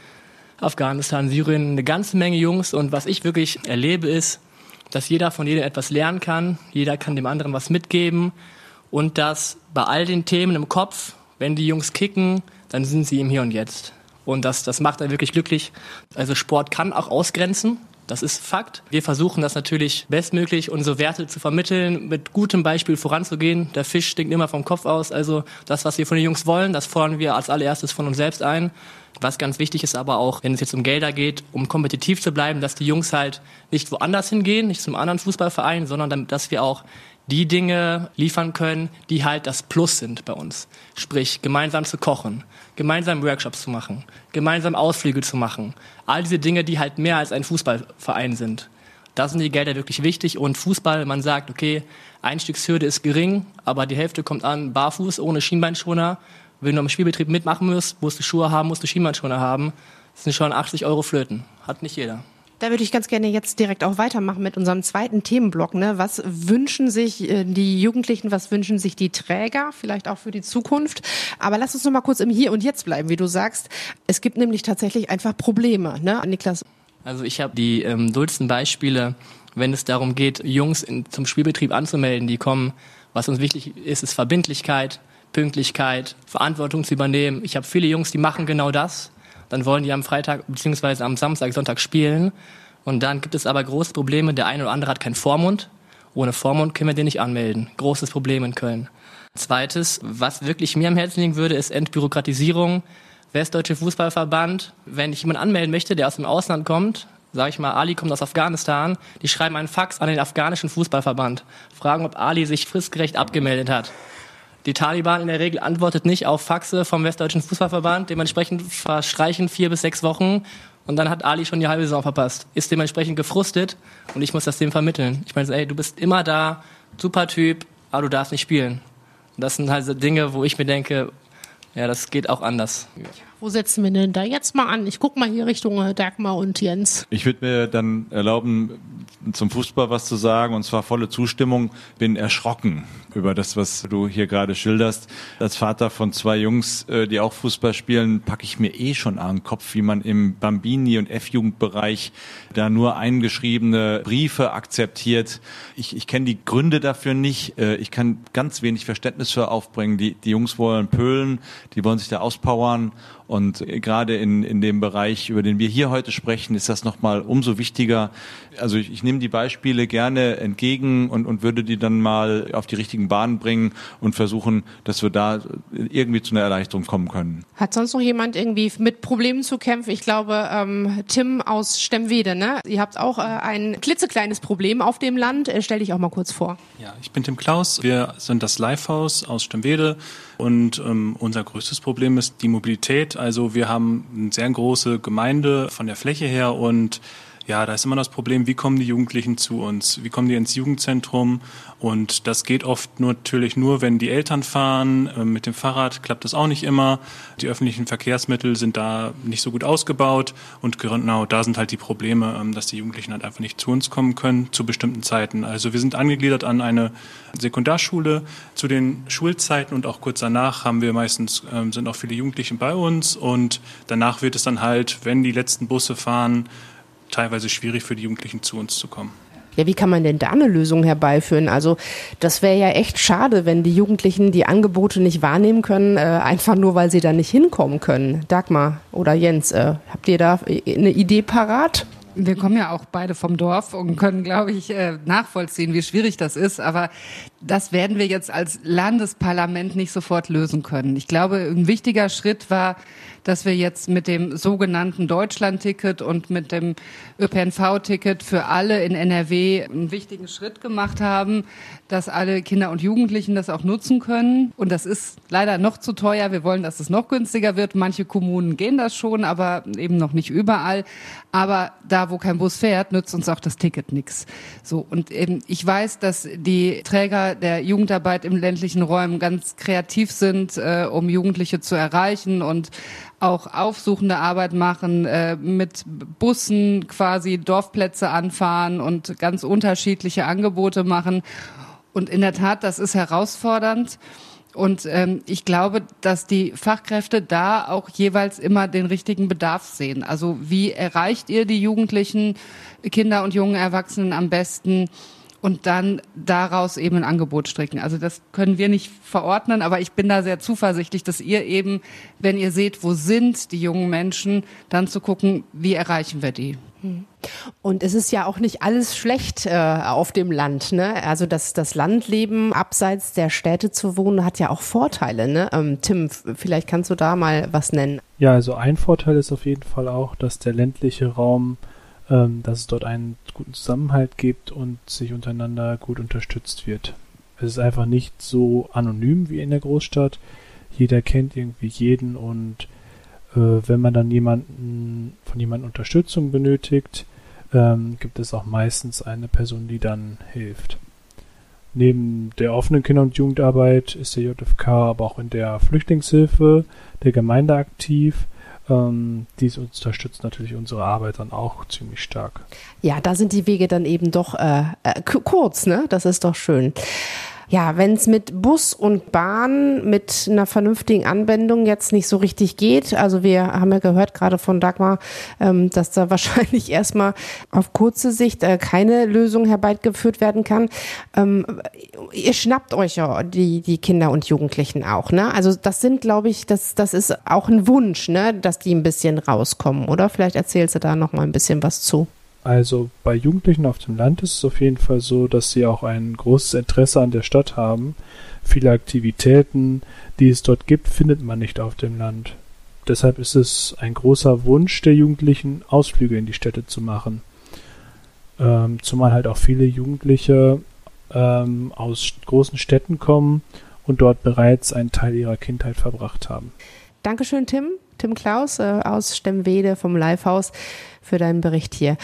Afghanistan, Syrien eine ganze Menge Jungs. Und was ich wirklich erlebe, ist, dass jeder von jedem etwas lernen kann, jeder kann dem anderen was mitgeben und dass bei all den Themen im Kopf, wenn die Jungs kicken, dann sind sie im Hier und Jetzt. Und das, das macht einen wirklich glücklich. Also Sport kann auch ausgrenzen. Das ist Fakt. Wir versuchen das natürlich bestmöglich, unsere Werte zu vermitteln, mit gutem Beispiel voranzugehen. Der Fisch stinkt immer vom Kopf aus. Also das, was wir von den Jungs wollen, das fordern wir als allererstes von uns selbst ein. Was ganz wichtig ist aber auch, wenn es jetzt um Gelder geht, um kompetitiv zu bleiben, dass die Jungs halt nicht woanders hingehen, nicht zum anderen Fußballverein, sondern damit, dass wir auch die Dinge liefern können, die halt das Plus sind bei uns. Sprich, gemeinsam zu kochen, gemeinsam Workshops zu machen, gemeinsam Ausflüge zu machen. All diese Dinge, die halt mehr als ein Fußballverein sind. Da sind die Gelder wirklich wichtig und Fußball, man sagt, okay, Einstiegshürde ist gering, aber die Hälfte kommt an barfuß, ohne Schienbeinschoner. Wenn du am Spielbetrieb mitmachen musst, musst du Schuhe haben, musst du Schienbeinschoner haben. Das sind schon 80 Euro Flöten. Hat nicht jeder. Da würde ich ganz gerne jetzt direkt auch weitermachen mit unserem zweiten Themenblock. Ne? Was wünschen sich äh, die Jugendlichen, was wünschen sich die Träger, vielleicht auch für die Zukunft? Aber lass uns noch mal kurz im Hier und Jetzt bleiben, wie du sagst. Es gibt nämlich tatsächlich einfach Probleme, ne, Niklas? Also ich habe die ähm, dollsten Beispiele, wenn es darum geht, Jungs in, zum Spielbetrieb anzumelden, die kommen. Was uns wichtig ist, ist Verbindlichkeit, Pünktlichkeit, Verantwortung zu übernehmen. Ich habe viele Jungs, die machen genau das dann wollen die am Freitag bzw. am Samstag, Sonntag spielen. Und dann gibt es aber große Probleme. Der eine oder andere hat keinen Vormund. Ohne Vormund können wir den nicht anmelden. Großes Problem in Köln. Zweites, was wirklich mir am Herzen liegen würde, ist Entbürokratisierung. Westdeutsche Fußballverband, wenn ich jemanden anmelden möchte, der aus dem Ausland kommt, sage ich mal, Ali kommt aus Afghanistan, die schreiben einen Fax an den afghanischen Fußballverband, fragen, ob Ali sich fristgerecht abgemeldet hat. Die Taliban in der Regel antwortet nicht auf Faxe vom Westdeutschen Fußballverband. Dementsprechend verstreichen vier bis sechs Wochen und dann hat Ali schon die halbe Saison verpasst. Ist dementsprechend gefrustet und ich muss das dem vermitteln. Ich meine, ey, du bist immer da, super Typ, aber du darfst nicht spielen. Und das sind halt so Dinge, wo ich mir denke, ja, das geht auch anders. Wo setzen wir denn da jetzt mal an? Ich gucke mal hier Richtung äh, Dagmar und Jens. Ich würde mir dann erlauben, zum Fußball was zu sagen, und zwar volle Zustimmung. Bin erschrocken über das, was du hier gerade schilderst. Als Vater von zwei Jungs, äh, die auch Fußball spielen, packe ich mir eh schon an den Kopf, wie man im Bambini- und F-Jugendbereich da nur eingeschriebene Briefe akzeptiert. Ich, ich kenne die Gründe dafür nicht. Äh, ich kann ganz wenig Verständnis für aufbringen. Die, die Jungs wollen pölen, die wollen sich da auspowern. Und gerade in, in dem Bereich, über den wir hier heute sprechen, ist das nochmal umso wichtiger. Also ich, ich nehme die Beispiele gerne entgegen und, und würde die dann mal auf die richtigen Bahnen bringen und versuchen, dass wir da irgendwie zu einer Erleichterung kommen können. Hat sonst noch jemand irgendwie mit Problemen zu kämpfen? Ich glaube, ähm, Tim aus Stemwede, ne? Ihr habt auch äh, ein klitzekleines Problem auf dem Land. Äh, stell dich auch mal kurz vor. Ja, ich bin Tim Klaus. Wir sind das Livehaus aus Stemwede und ähm, unser größtes Problem ist die Mobilität. Also wir haben eine sehr große Gemeinde von der Fläche her und ja, da ist immer das Problem, wie kommen die Jugendlichen zu uns? Wie kommen die ins Jugendzentrum? Und das geht oft nur, natürlich nur, wenn die Eltern fahren. Ähm, mit dem Fahrrad klappt das auch nicht immer. Die öffentlichen Verkehrsmittel sind da nicht so gut ausgebaut. Und genau da sind halt die Probleme, ähm, dass die Jugendlichen halt einfach nicht zu uns kommen können zu bestimmten Zeiten. Also wir sind angegliedert an eine Sekundarschule. Zu den Schulzeiten und auch kurz danach haben wir meistens, ähm, sind auch viele Jugendliche bei uns. Und danach wird es dann halt, wenn die letzten Busse fahren, teilweise schwierig für die Jugendlichen zu uns zu kommen. Ja, wie kann man denn da eine Lösung herbeiführen? Also das wäre ja echt schade, wenn die Jugendlichen die Angebote nicht wahrnehmen können, äh, einfach nur, weil sie da nicht hinkommen können. Dagmar oder Jens, äh, habt ihr da eine Idee parat? Wir kommen ja auch beide vom Dorf und können, glaube ich, äh, nachvollziehen, wie schwierig das ist. Aber das werden wir jetzt als Landesparlament nicht sofort lösen können. Ich glaube, ein wichtiger Schritt war, dass wir jetzt mit dem sogenannten Deutschland-Ticket und mit dem ÖPNV-Ticket für alle in NRW einen wichtigen Schritt gemacht haben, dass alle Kinder und Jugendlichen das auch nutzen können. Und das ist leider noch zu teuer. Wir wollen, dass es noch günstiger wird. Manche Kommunen gehen das schon, aber eben noch nicht überall. Aber da, wo kein Bus fährt, nützt uns auch das Ticket nichts. So und eben, ich weiß, dass die Träger der Jugendarbeit im ländlichen Räumen ganz kreativ sind, äh, um Jugendliche zu erreichen und auch aufsuchende Arbeit machen, äh, mit Bussen quasi Dorfplätze anfahren und ganz unterschiedliche Angebote machen. Und in der Tat, das ist herausfordernd. Und ähm, ich glaube, dass die Fachkräfte da auch jeweils immer den richtigen Bedarf sehen. Also wie erreicht ihr die Jugendlichen, Kinder und jungen Erwachsenen am besten? Und dann daraus eben ein Angebot stricken. Also das können wir nicht verordnen, aber ich bin da sehr zuversichtlich, dass ihr eben, wenn ihr seht, wo sind die jungen Menschen, dann zu gucken, wie erreichen wir die. Hm. Und es ist ja auch nicht alles schlecht äh, auf dem Land. Ne? Also das, das Landleben abseits der Städte zu wohnen hat ja auch Vorteile. Ne? Ähm, Tim, vielleicht kannst du da mal was nennen. Ja, also ein Vorteil ist auf jeden Fall auch, dass der ländliche Raum ähm, dass es dort einen guten Zusammenhalt gibt und sich untereinander gut unterstützt wird. Es ist einfach nicht so anonym wie in der Großstadt. Jeder kennt irgendwie jeden und äh, wenn man dann jemanden von jemandem Unterstützung benötigt, ähm, gibt es auch meistens eine Person, die dann hilft. Neben der offenen Kinder- und Jugendarbeit ist der JFK aber auch in der Flüchtlingshilfe der Gemeinde aktiv. Ähm, dies unterstützt natürlich unsere Arbeit dann auch ziemlich stark. Ja, da sind die Wege dann eben doch äh, äh, kurz, ne? Das ist doch schön. Ja, wenn es mit Bus und Bahn mit einer vernünftigen Anwendung jetzt nicht so richtig geht, also wir haben ja gehört gerade von Dagmar, ähm, dass da wahrscheinlich erstmal auf kurze Sicht äh, keine Lösung herbeigeführt werden kann. Ähm, ihr schnappt euch ja die, die Kinder und Jugendlichen auch, ne? Also das sind, glaube ich, das, das ist auch ein Wunsch, ne, dass die ein bisschen rauskommen, oder? Vielleicht erzählst du da noch mal ein bisschen was zu. Also bei Jugendlichen auf dem Land ist es auf jeden Fall so, dass sie auch ein großes Interesse an der Stadt haben. Viele Aktivitäten, die es dort gibt, findet man nicht auf dem Land. Deshalb ist es ein großer Wunsch der Jugendlichen, Ausflüge in die Städte zu machen. Ähm, zumal halt auch viele Jugendliche ähm, aus großen Städten kommen und dort bereits einen Teil ihrer Kindheit verbracht haben. Dankeschön, Tim. Tim Klaus äh, aus Stemwede vom Livehaus für deinen Bericht hier.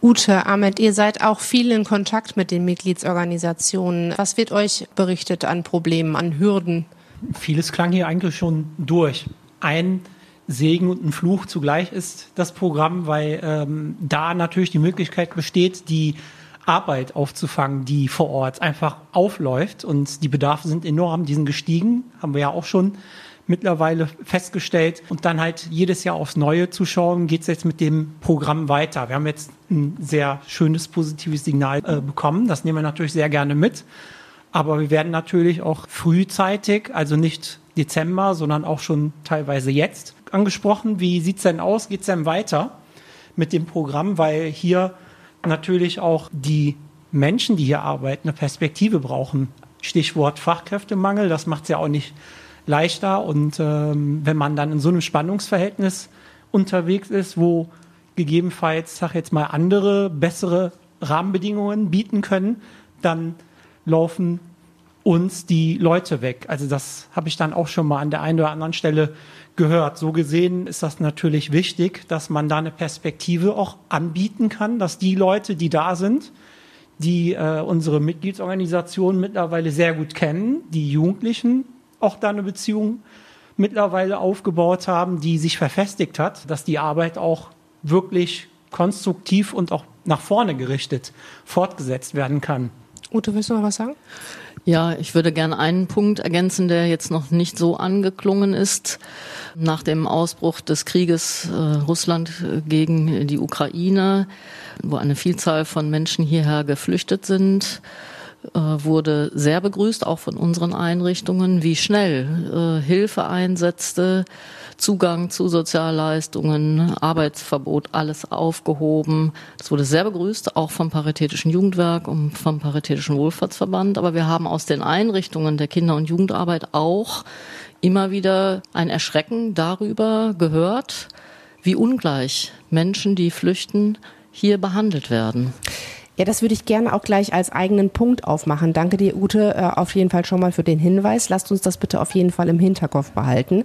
Ute, Ahmed, ihr seid auch viel in Kontakt mit den Mitgliedsorganisationen. Was wird euch berichtet an Problemen, an Hürden? Vieles klang hier eigentlich schon durch. Ein Segen und ein Fluch zugleich ist das Programm, weil ähm, da natürlich die Möglichkeit besteht, die Arbeit aufzufangen, die vor Ort einfach aufläuft und die Bedarfe sind enorm, die sind gestiegen, haben wir ja auch schon mittlerweile festgestellt. Und dann halt jedes Jahr aufs Neue zu schauen, geht es jetzt mit dem Programm weiter. Wir haben jetzt ein sehr schönes, positives Signal äh, bekommen. Das nehmen wir natürlich sehr gerne mit. Aber wir werden natürlich auch frühzeitig, also nicht Dezember, sondern auch schon teilweise jetzt angesprochen. Wie sieht's denn aus? Geht's denn weiter mit dem Programm? Weil hier natürlich auch die Menschen, die hier arbeiten, eine Perspektive brauchen. Stichwort Fachkräftemangel, das macht es ja auch nicht leichter. Und ähm, wenn man dann in so einem Spannungsverhältnis unterwegs ist, wo gegebenenfalls, sag jetzt mal, andere, bessere Rahmenbedingungen bieten können, dann laufen uns die Leute weg. Also das habe ich dann auch schon mal an der einen oder anderen Stelle gehört. So gesehen ist das natürlich wichtig, dass man da eine Perspektive auch anbieten kann, dass die Leute, die da sind, die äh, unsere Mitgliedsorganisationen mittlerweile sehr gut kennen, die Jugendlichen, auch da eine Beziehung mittlerweile aufgebaut haben, die sich verfestigt hat, dass die Arbeit auch wirklich konstruktiv und auch nach vorne gerichtet fortgesetzt werden kann. Ute, willst du noch was sagen? Ja, ich würde gerne einen Punkt ergänzen, der jetzt noch nicht so angeklungen ist. Nach dem Ausbruch des Krieges äh, Russland gegen die Ukraine, wo eine Vielzahl von Menschen hierher geflüchtet sind, äh, wurde sehr begrüßt, auch von unseren Einrichtungen, wie schnell äh, Hilfe einsetzte, Zugang zu Sozialleistungen, Arbeitsverbot, alles aufgehoben. Das wurde sehr begrüßt, auch vom Paritätischen Jugendwerk und vom Paritätischen Wohlfahrtsverband. Aber wir haben aus den Einrichtungen der Kinder- und Jugendarbeit auch immer wieder ein Erschrecken darüber gehört, wie ungleich Menschen, die flüchten, hier behandelt werden. Ja, das würde ich gerne auch gleich als eigenen Punkt aufmachen. Danke dir, Ute, äh, auf jeden Fall schon mal für den Hinweis. Lasst uns das bitte auf jeden Fall im Hinterkopf behalten.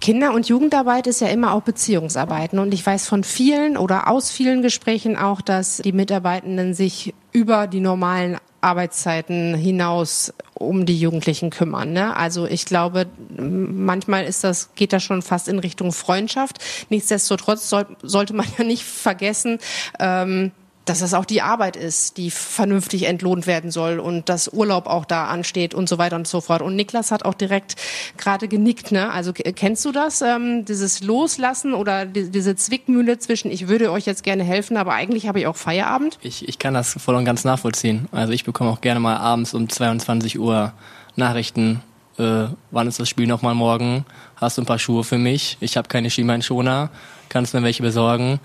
Kinder- und Jugendarbeit ist ja immer auch Beziehungsarbeiten. Und ich weiß von vielen oder aus vielen Gesprächen auch, dass die Mitarbeitenden sich über die normalen Arbeitszeiten hinaus um die Jugendlichen kümmern. Ne? Also ich glaube, manchmal ist das, geht das schon fast in Richtung Freundschaft. Nichtsdestotrotz soll, sollte man ja nicht vergessen, ähm, dass das auch die Arbeit ist, die vernünftig entlohnt werden soll und dass Urlaub auch da ansteht und so weiter und so fort. Und Niklas hat auch direkt gerade genickt. Ne? Also kennst du das, ähm, dieses Loslassen oder die, diese Zwickmühle zwischen, ich würde euch jetzt gerne helfen, aber eigentlich habe ich auch Feierabend? Ich, ich kann das voll und ganz nachvollziehen. Also ich bekomme auch gerne mal abends um 22 Uhr Nachrichten. Äh, wann ist das Spiel nochmal morgen? Hast du ein paar Schuhe für mich? Ich habe keine Schienbeinschoner. Kannst du mir welche besorgen?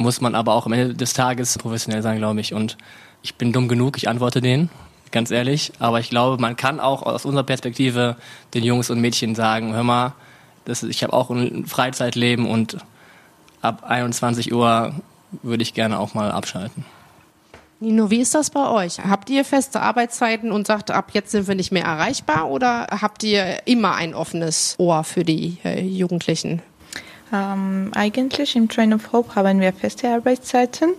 Muss man aber auch am Ende des Tages professionell sein, glaube ich. Und ich bin dumm genug, ich antworte denen, ganz ehrlich. Aber ich glaube, man kann auch aus unserer Perspektive den Jungs und Mädchen sagen, hör mal, das ich habe auch ein Freizeitleben und ab 21 Uhr würde ich gerne auch mal abschalten. Nino, wie ist das bei euch? Habt ihr feste Arbeitszeiten und sagt, ab jetzt sind wir nicht mehr erreichbar oder habt ihr immer ein offenes Ohr für die äh, Jugendlichen? Ähm, eigentlich im Train of Hope haben wir feste Arbeitszeiten,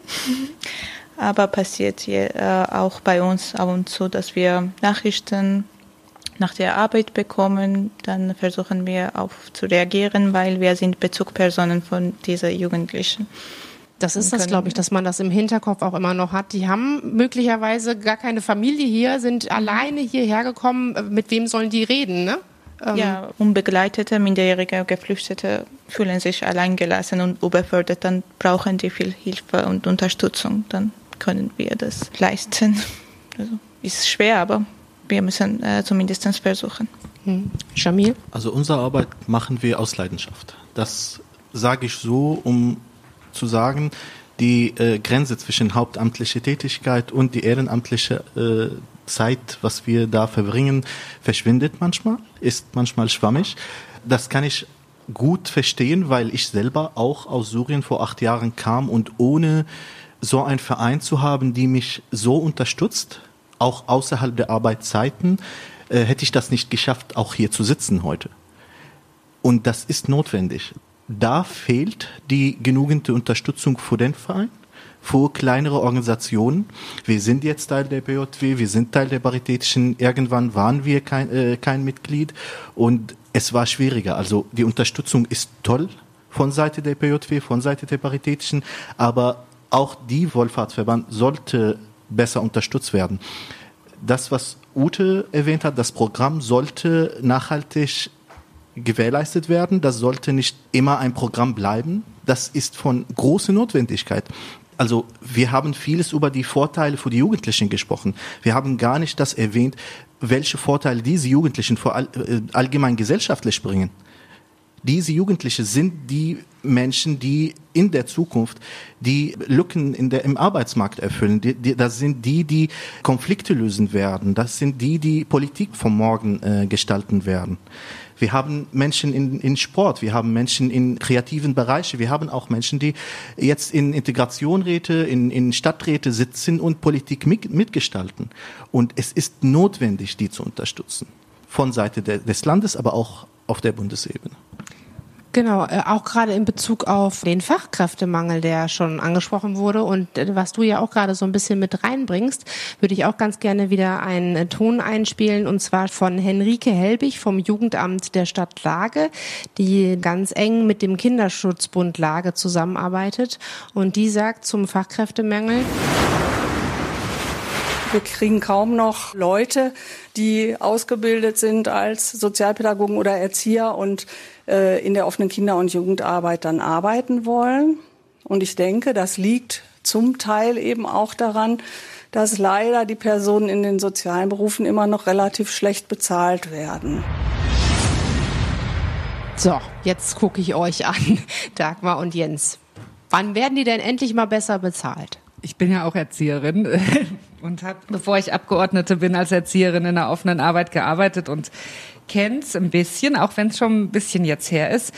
aber passiert hier äh, auch bei uns ab und zu, dass wir Nachrichten nach der Arbeit bekommen, dann versuchen wir auch zu reagieren, weil wir sind Bezugspersonen von dieser Jugendlichen. Das ist das, glaube ich, dass man das im Hinterkopf auch immer noch hat. Die haben möglicherweise gar keine Familie hier, sind alleine hierher gekommen. Mit wem sollen die reden, ne? Ähm ja, unbegleitete, minderjährige Geflüchtete fühlen sich alleingelassen und überfordert, dann brauchen die viel Hilfe und Unterstützung. Dann können wir das leisten. Also ist schwer, aber wir müssen äh, zumindest versuchen. Hm. Jamil? Also unsere Arbeit machen wir aus Leidenschaft. Das sage ich so, um zu sagen, die äh, Grenze zwischen hauptamtliche Tätigkeit und die ehrenamtliche äh, Zeit, was wir da verbringen, verschwindet manchmal, ist manchmal schwammig. Das kann ich gut verstehen, weil ich selber auch aus Syrien vor acht Jahren kam und ohne so einen Verein zu haben, die mich so unterstützt, auch außerhalb der Arbeitszeiten, äh, hätte ich das nicht geschafft, auch hier zu sitzen heute. Und das ist notwendig da fehlt die genügende Unterstützung für den Verein, für kleinere Organisationen. Wir sind jetzt Teil der BJW, wir sind Teil der Paritätischen. Irgendwann waren wir kein, äh, kein Mitglied und es war schwieriger. Also die Unterstützung ist toll von Seite der BJW, von Seite der Paritätischen, aber auch die Wohlfahrtsverband sollte besser unterstützt werden. Das, was Ute erwähnt hat, das Programm sollte nachhaltig gewährleistet werden. Das sollte nicht immer ein Programm bleiben. Das ist von großer Notwendigkeit. Also wir haben vieles über die Vorteile für die Jugendlichen gesprochen. Wir haben gar nicht das erwähnt, welche Vorteile diese Jugendlichen vor all, äh, allgemein gesellschaftlich bringen. Diese Jugendlichen sind die Menschen, die in der Zukunft die Lücken in der, im Arbeitsmarkt erfüllen. Die, die, das sind die, die Konflikte lösen werden. Das sind die, die Politik von morgen äh, gestalten werden. Wir haben Menschen in, in Sport, wir haben Menschen in kreativen Bereichen, wir haben auch Menschen, die jetzt in Integrationräte, in, in Stadträte sitzen und Politik mit, mitgestalten. Und es ist notwendig, die zu unterstützen. Von Seite des Landes, aber auch auf der Bundesebene. Genau, äh, auch gerade in Bezug auf den Fachkräftemangel, der schon angesprochen wurde und äh, was du ja auch gerade so ein bisschen mit reinbringst, würde ich auch ganz gerne wieder einen äh, Ton einspielen und zwar von Henrike Helbig vom Jugendamt der Stadt Lage, die ganz eng mit dem Kinderschutzbund Lage zusammenarbeitet und die sagt zum Fachkräftemangel. Wir kriegen kaum noch Leute, die ausgebildet sind als Sozialpädagogen oder Erzieher und äh, in der offenen Kinder- und Jugendarbeit dann arbeiten wollen. Und ich denke, das liegt zum Teil eben auch daran, dass leider die Personen in den sozialen Berufen immer noch relativ schlecht bezahlt werden. So, jetzt gucke ich euch an, Dagmar und Jens. Wann werden die denn endlich mal besser bezahlt? Ich bin ja auch Erzieherin und habe, bevor ich Abgeordnete bin, als Erzieherin in der offenen Arbeit gearbeitet und kenn's ein bisschen, auch wenn es schon ein bisschen jetzt her ist.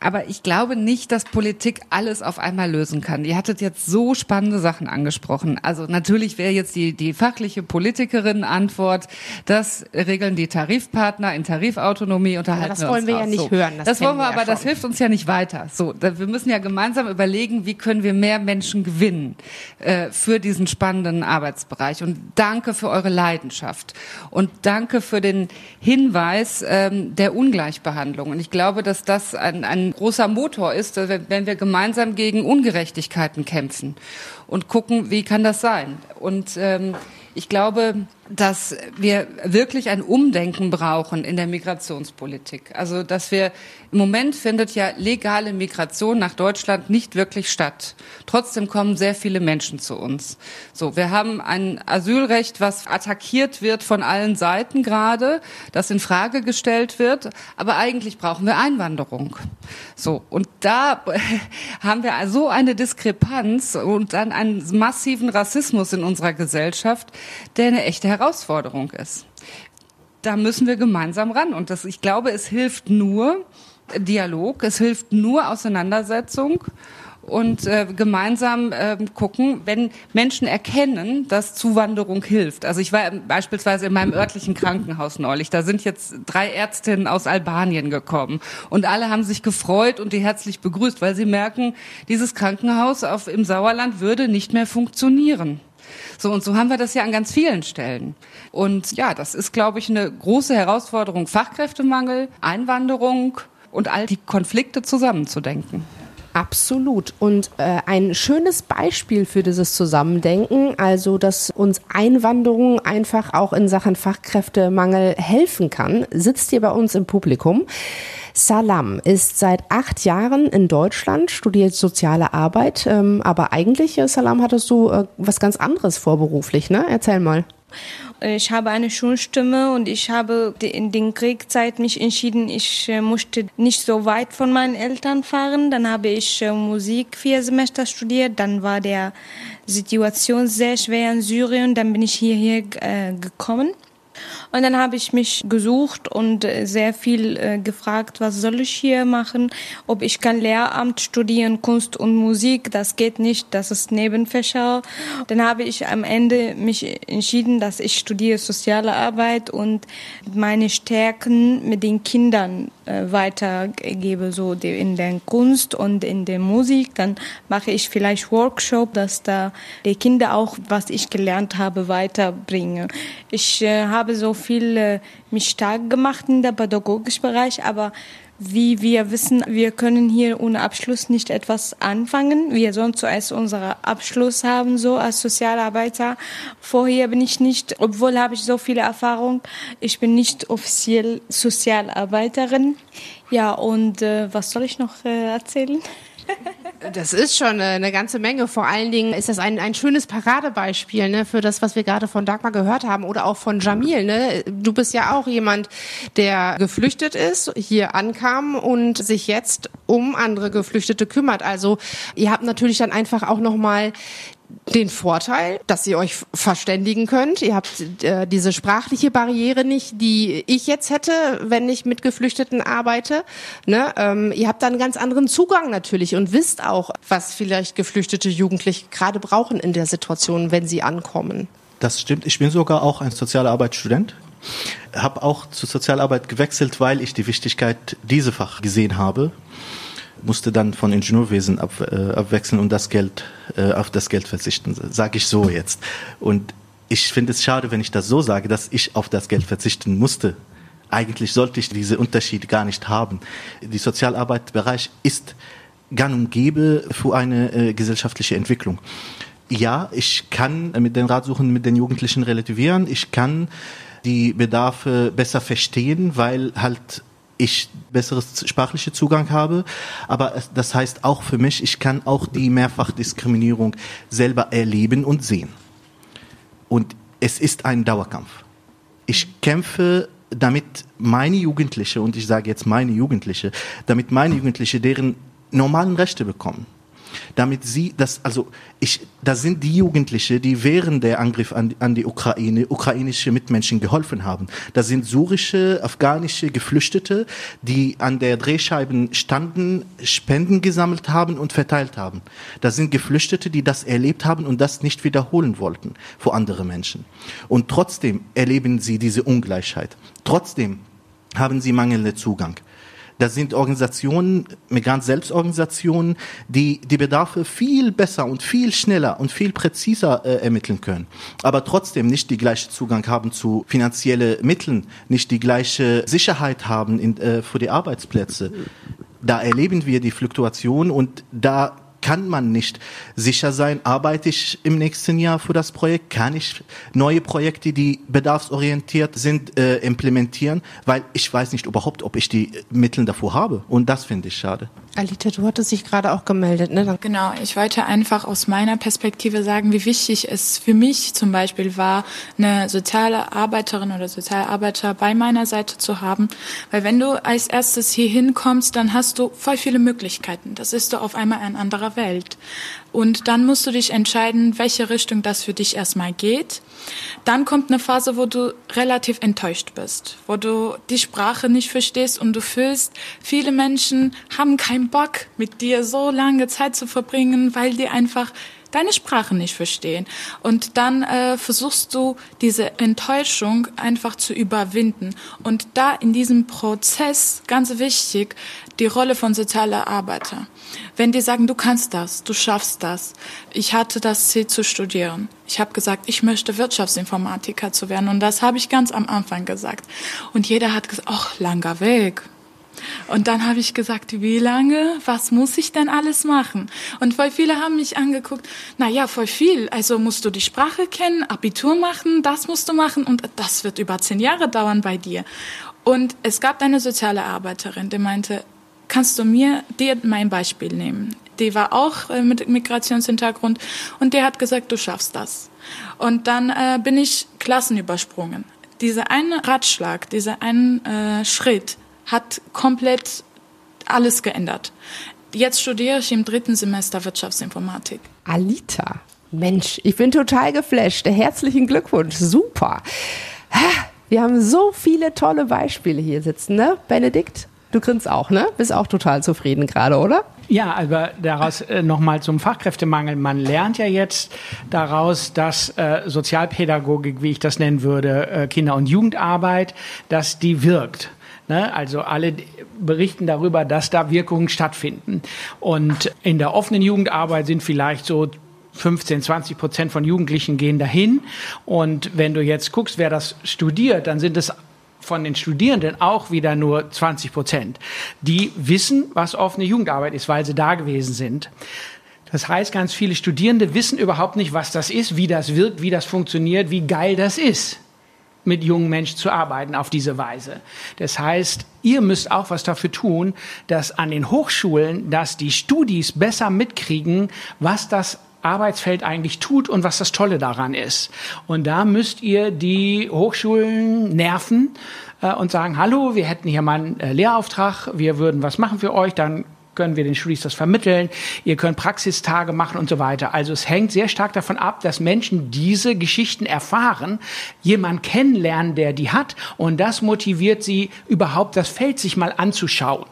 Aber ich glaube nicht, dass Politik alles auf einmal lösen kann. Ihr hattet jetzt so spannende Sachen angesprochen. Also natürlich wäre jetzt die, die fachliche Politikerin-Antwort, das regeln die Tarifpartner in Tarifautonomie, unterhalten das wir wollen wir raus. ja nicht so. hören. Das, Das wollen wir, wir aber ja das schon. hilft uns ja nicht weiter. So, wir müssen ja gemeinsam überlegen, wie können wir mehr Menschen gewinnen äh, für diesen spannenden Arbeitsbereich. Und danke für eure Leidenschaft. Und danke für den Hinweis ähm, der Ungleichbehandlung. Und ich glaube, dass das ein, ein großer Motor ist, wenn wir gemeinsam gegen Ungerechtigkeiten kämpfen und gucken, wie kann das sein. Und ähm, ich glaube, dass wir wirklich ein Umdenken brauchen in der Migrationspolitik. Also, dass wir im Moment findet ja legale Migration nach Deutschland nicht wirklich statt. Trotzdem kommen sehr viele Menschen zu uns. So, wir haben ein Asylrecht, was attackiert wird von allen Seiten gerade, das in Frage gestellt wird. Aber eigentlich brauchen wir Einwanderung. So, und da haben wir so eine Diskrepanz und dann einen massiven Rassismus in unserer Gesellschaft, der eine echte Herausforderung ist. Da müssen wir gemeinsam ran. Und das, ich glaube, es hilft nur Dialog, es hilft nur Auseinandersetzung. Und äh, gemeinsam äh, gucken, wenn Menschen erkennen, dass Zuwanderung hilft. Also ich war beispielsweise in meinem örtlichen Krankenhaus neulich. Da sind jetzt drei Ärztinnen aus Albanien gekommen und alle haben sich gefreut und die herzlich begrüßt, weil sie merken, dieses Krankenhaus auf, im Sauerland würde nicht mehr funktionieren. So und so haben wir das ja an ganz vielen Stellen. Und ja, das ist, glaube ich, eine große Herausforderung. Fachkräftemangel, Einwanderung und all die Konflikte zusammenzudenken. Absolut. Und äh, ein schönes Beispiel für dieses Zusammendenken, also dass uns Einwanderung einfach auch in Sachen Fachkräftemangel helfen kann, sitzt hier bei uns im Publikum. Salam ist seit acht Jahren in Deutschland, studiert soziale Arbeit, ähm, aber eigentlich, äh, Salam, hattest du äh, was ganz anderes vorberuflich, ne? Erzähl mal. Ich habe eine Schulstimme und ich habe in den Kriegszeit mich entschieden, ich äh, musste nicht so weit von meinen Eltern fahren. Dann habe ich äh, Musik vier Semester studiert. Dann war der Situation sehr schwer in Syrien. Dann bin ich hierher äh, gekommen. Und dann habe ich mich gesucht und äh, sehr viel äh, gefragt, was soll ich hier machen, ob ich kann Lehramt studieren, Kunst und Musik, das geht nicht, das ist Nebenfächer. Dann habe ich am Ende mich entschieden, dass ich studiere soziale Arbeit und meine Stärken mit den Kindern äh, weitergebe, so in der Kunst und in der Musik. Dann mache ich vielleicht Workshop, dass da die Kinder auch, was ich gelernt habe, weiterbringen. Ich äh, habe so viel äh, mich stark gemacht in der pädagogischen Bereich, aber wie wir wissen, wir können hier ohne Abschluss nicht etwas anfangen. Wir sollen zuerst unseren Abschluss haben, so als Sozialarbeiter. Vorher bin ich nicht, obwohl habe ich so viele Erfahrung, ich bin nicht offiziell Sozialarbeiterin. Ja, und äh, was soll ich noch äh, erzählen? Das ist schon eine ganze Menge. Vor allen Dingen ist das ein, ein schönes Paradebeispiel ne, für das, was wir gerade von Dagmar gehört haben oder auch von Jamil. Ne? Du bist ja auch jemand, der geflüchtet ist, hier ankam und sich jetzt um andere Geflüchtete kümmert. Also ihr habt natürlich dann einfach auch nochmal den Vorteil, dass ihr euch verständigen könnt. Ihr habt äh, diese sprachliche Barriere nicht, die ich jetzt hätte, wenn ich mit Geflüchteten arbeite. Ne? Ähm, ihr habt da einen ganz anderen Zugang natürlich und wisst auch, was vielleicht geflüchtete Jugendliche gerade brauchen in der Situation, wenn sie ankommen. Das stimmt. Ich bin sogar auch ein Sozialarbeitsstudent. Habe auch zur Sozialarbeit gewechselt, weil ich die Wichtigkeit dieser Fach gesehen habe musste dann von Ingenieurwesen ab, äh, abwechseln und das Geld äh, auf das Geld verzichten, sage ich so jetzt. Und ich finde es schade, wenn ich das so sage, dass ich auf das Geld verzichten musste. Eigentlich sollte ich diese Unterschiede gar nicht haben. Die Sozialarbeitsbereich ist gang und gäbe für eine äh, gesellschaftliche Entwicklung. Ja, ich kann mit den Ratsuchen mit den Jugendlichen relativieren. Ich kann die Bedarfe besser verstehen, weil halt ich besseres sprachliche Zugang habe. Aber das heißt auch für mich, ich kann auch die Mehrfachdiskriminierung selber erleben und sehen. Und es ist ein Dauerkampf. Ich kämpfe damit meine Jugendliche, und ich sage jetzt meine Jugendliche, damit meine Jugendliche deren normalen Rechte bekommen damit sie das, also ich, da sind die Jugendliche, die während der Angriff an, an die Ukraine ukrainische Mitmenschen geholfen haben. Da sind syrische, afghanische Geflüchtete, die an der Drehscheiben standen, Spenden gesammelt haben und verteilt haben. Da sind Geflüchtete, die das erlebt haben und das nicht wiederholen wollten vor andere Menschen. Und trotzdem erleben sie diese Ungleichheit. Trotzdem haben sie mangelnden Zugang. Das sind Organisationen, Migrant-Selbstorganisationen, die die Bedarfe viel besser und viel schneller und viel präziser äh, ermitteln können. Aber trotzdem nicht die gleiche Zugang haben zu finanziellen Mitteln, nicht die gleiche Sicherheit haben in, äh, für die Arbeitsplätze. Da erleben wir die Fluktuation und da kann man nicht sicher sein, arbeite ich im nächsten Jahr für das Projekt, kann ich neue Projekte, die bedarfsorientiert sind, äh, implementieren, weil ich weiß nicht überhaupt, ob ich die Mittel davor habe. Und das finde ich schade. Alita, du hattest dich gerade auch gemeldet, ne? Genau, ich wollte einfach aus meiner Perspektive sagen, wie wichtig es für mich zum Beispiel war, eine soziale Arbeiterin oder Sozialarbeiter bei meiner Seite zu haben. Weil wenn du als erstes hier hinkommst, dann hast du voll viele Möglichkeiten. Das ist du auf einmal ein anderer Welt. Und dann musst du dich entscheiden, welche Richtung das für dich erstmal geht. Dann kommt eine Phase, wo du relativ enttäuscht bist, wo du die Sprache nicht verstehst und du fühlst, viele Menschen haben keinen Bock, mit dir so lange Zeit zu verbringen, weil die einfach deine Sprache nicht verstehen. Und dann äh, versuchst du diese Enttäuschung einfach zu überwinden. Und da in diesem Prozess, ganz wichtig, die Rolle von sozialer Arbeiter. Wenn die sagen, du kannst das, du schaffst das. Ich hatte das Ziel zu studieren. Ich habe gesagt, ich möchte Wirtschaftsinformatiker zu werden. Und das habe ich ganz am Anfang gesagt. Und jeder hat gesagt, ach, langer Weg. Und dann habe ich gesagt, wie lange? Was muss ich denn alles machen? Und voll viele haben mich angeguckt, na ja, voll viel. Also musst du die Sprache kennen, Abitur machen, das musst du machen und das wird über zehn Jahre dauern bei dir. Und es gab eine soziale Arbeiterin, die meinte, kannst du mir dir mein Beispiel nehmen? Die war auch äh, mit Migrationshintergrund und der hat gesagt, du schaffst das. Und dann äh, bin ich Klassen übersprungen. Dieser eine Ratschlag, dieser einen äh, Schritt, hat komplett alles geändert. Jetzt studiere ich im dritten Semester Wirtschaftsinformatik. Alita, Mensch, ich bin total geflasht. Herzlichen Glückwunsch, super. Wir haben so viele tolle Beispiele hier sitzen, ne? Benedikt, du grinst auch, ne? Bist auch total zufrieden gerade, oder? Ja, aber daraus äh, nochmal zum Fachkräftemangel. Man lernt ja jetzt daraus, dass äh, Sozialpädagogik, wie ich das nennen würde, äh, Kinder- und Jugendarbeit, dass die wirkt. Ne? Also alle berichten darüber, dass da Wirkungen stattfinden. Und in der offenen Jugendarbeit sind vielleicht so 15, 20 Prozent von Jugendlichen gehen dahin. Und wenn du jetzt guckst, wer das studiert, dann sind es von den Studierenden auch wieder nur 20 Prozent. Die wissen, was offene Jugendarbeit ist, weil sie da gewesen sind. Das heißt, ganz viele Studierende wissen überhaupt nicht, was das ist, wie das wirkt, wie das funktioniert, wie geil das ist mit jungen Menschen zu arbeiten auf diese Weise. Das heißt, ihr müsst auch was dafür tun, dass an den Hochschulen, dass die Studis besser mitkriegen, was das Arbeitsfeld eigentlich tut und was das Tolle daran ist. Und da müsst ihr die Hochschulen nerven äh, und sagen, hallo, wir hätten hier mal einen äh, Lehrauftrag, wir würden was machen für euch, dann können wir den Studis das vermitteln, ihr könnt Praxistage machen und so weiter. Also es hängt sehr stark davon ab, dass Menschen diese Geschichten erfahren, jemand kennenlernen, der die hat und das motiviert sie überhaupt das Feld sich mal anzuschauen.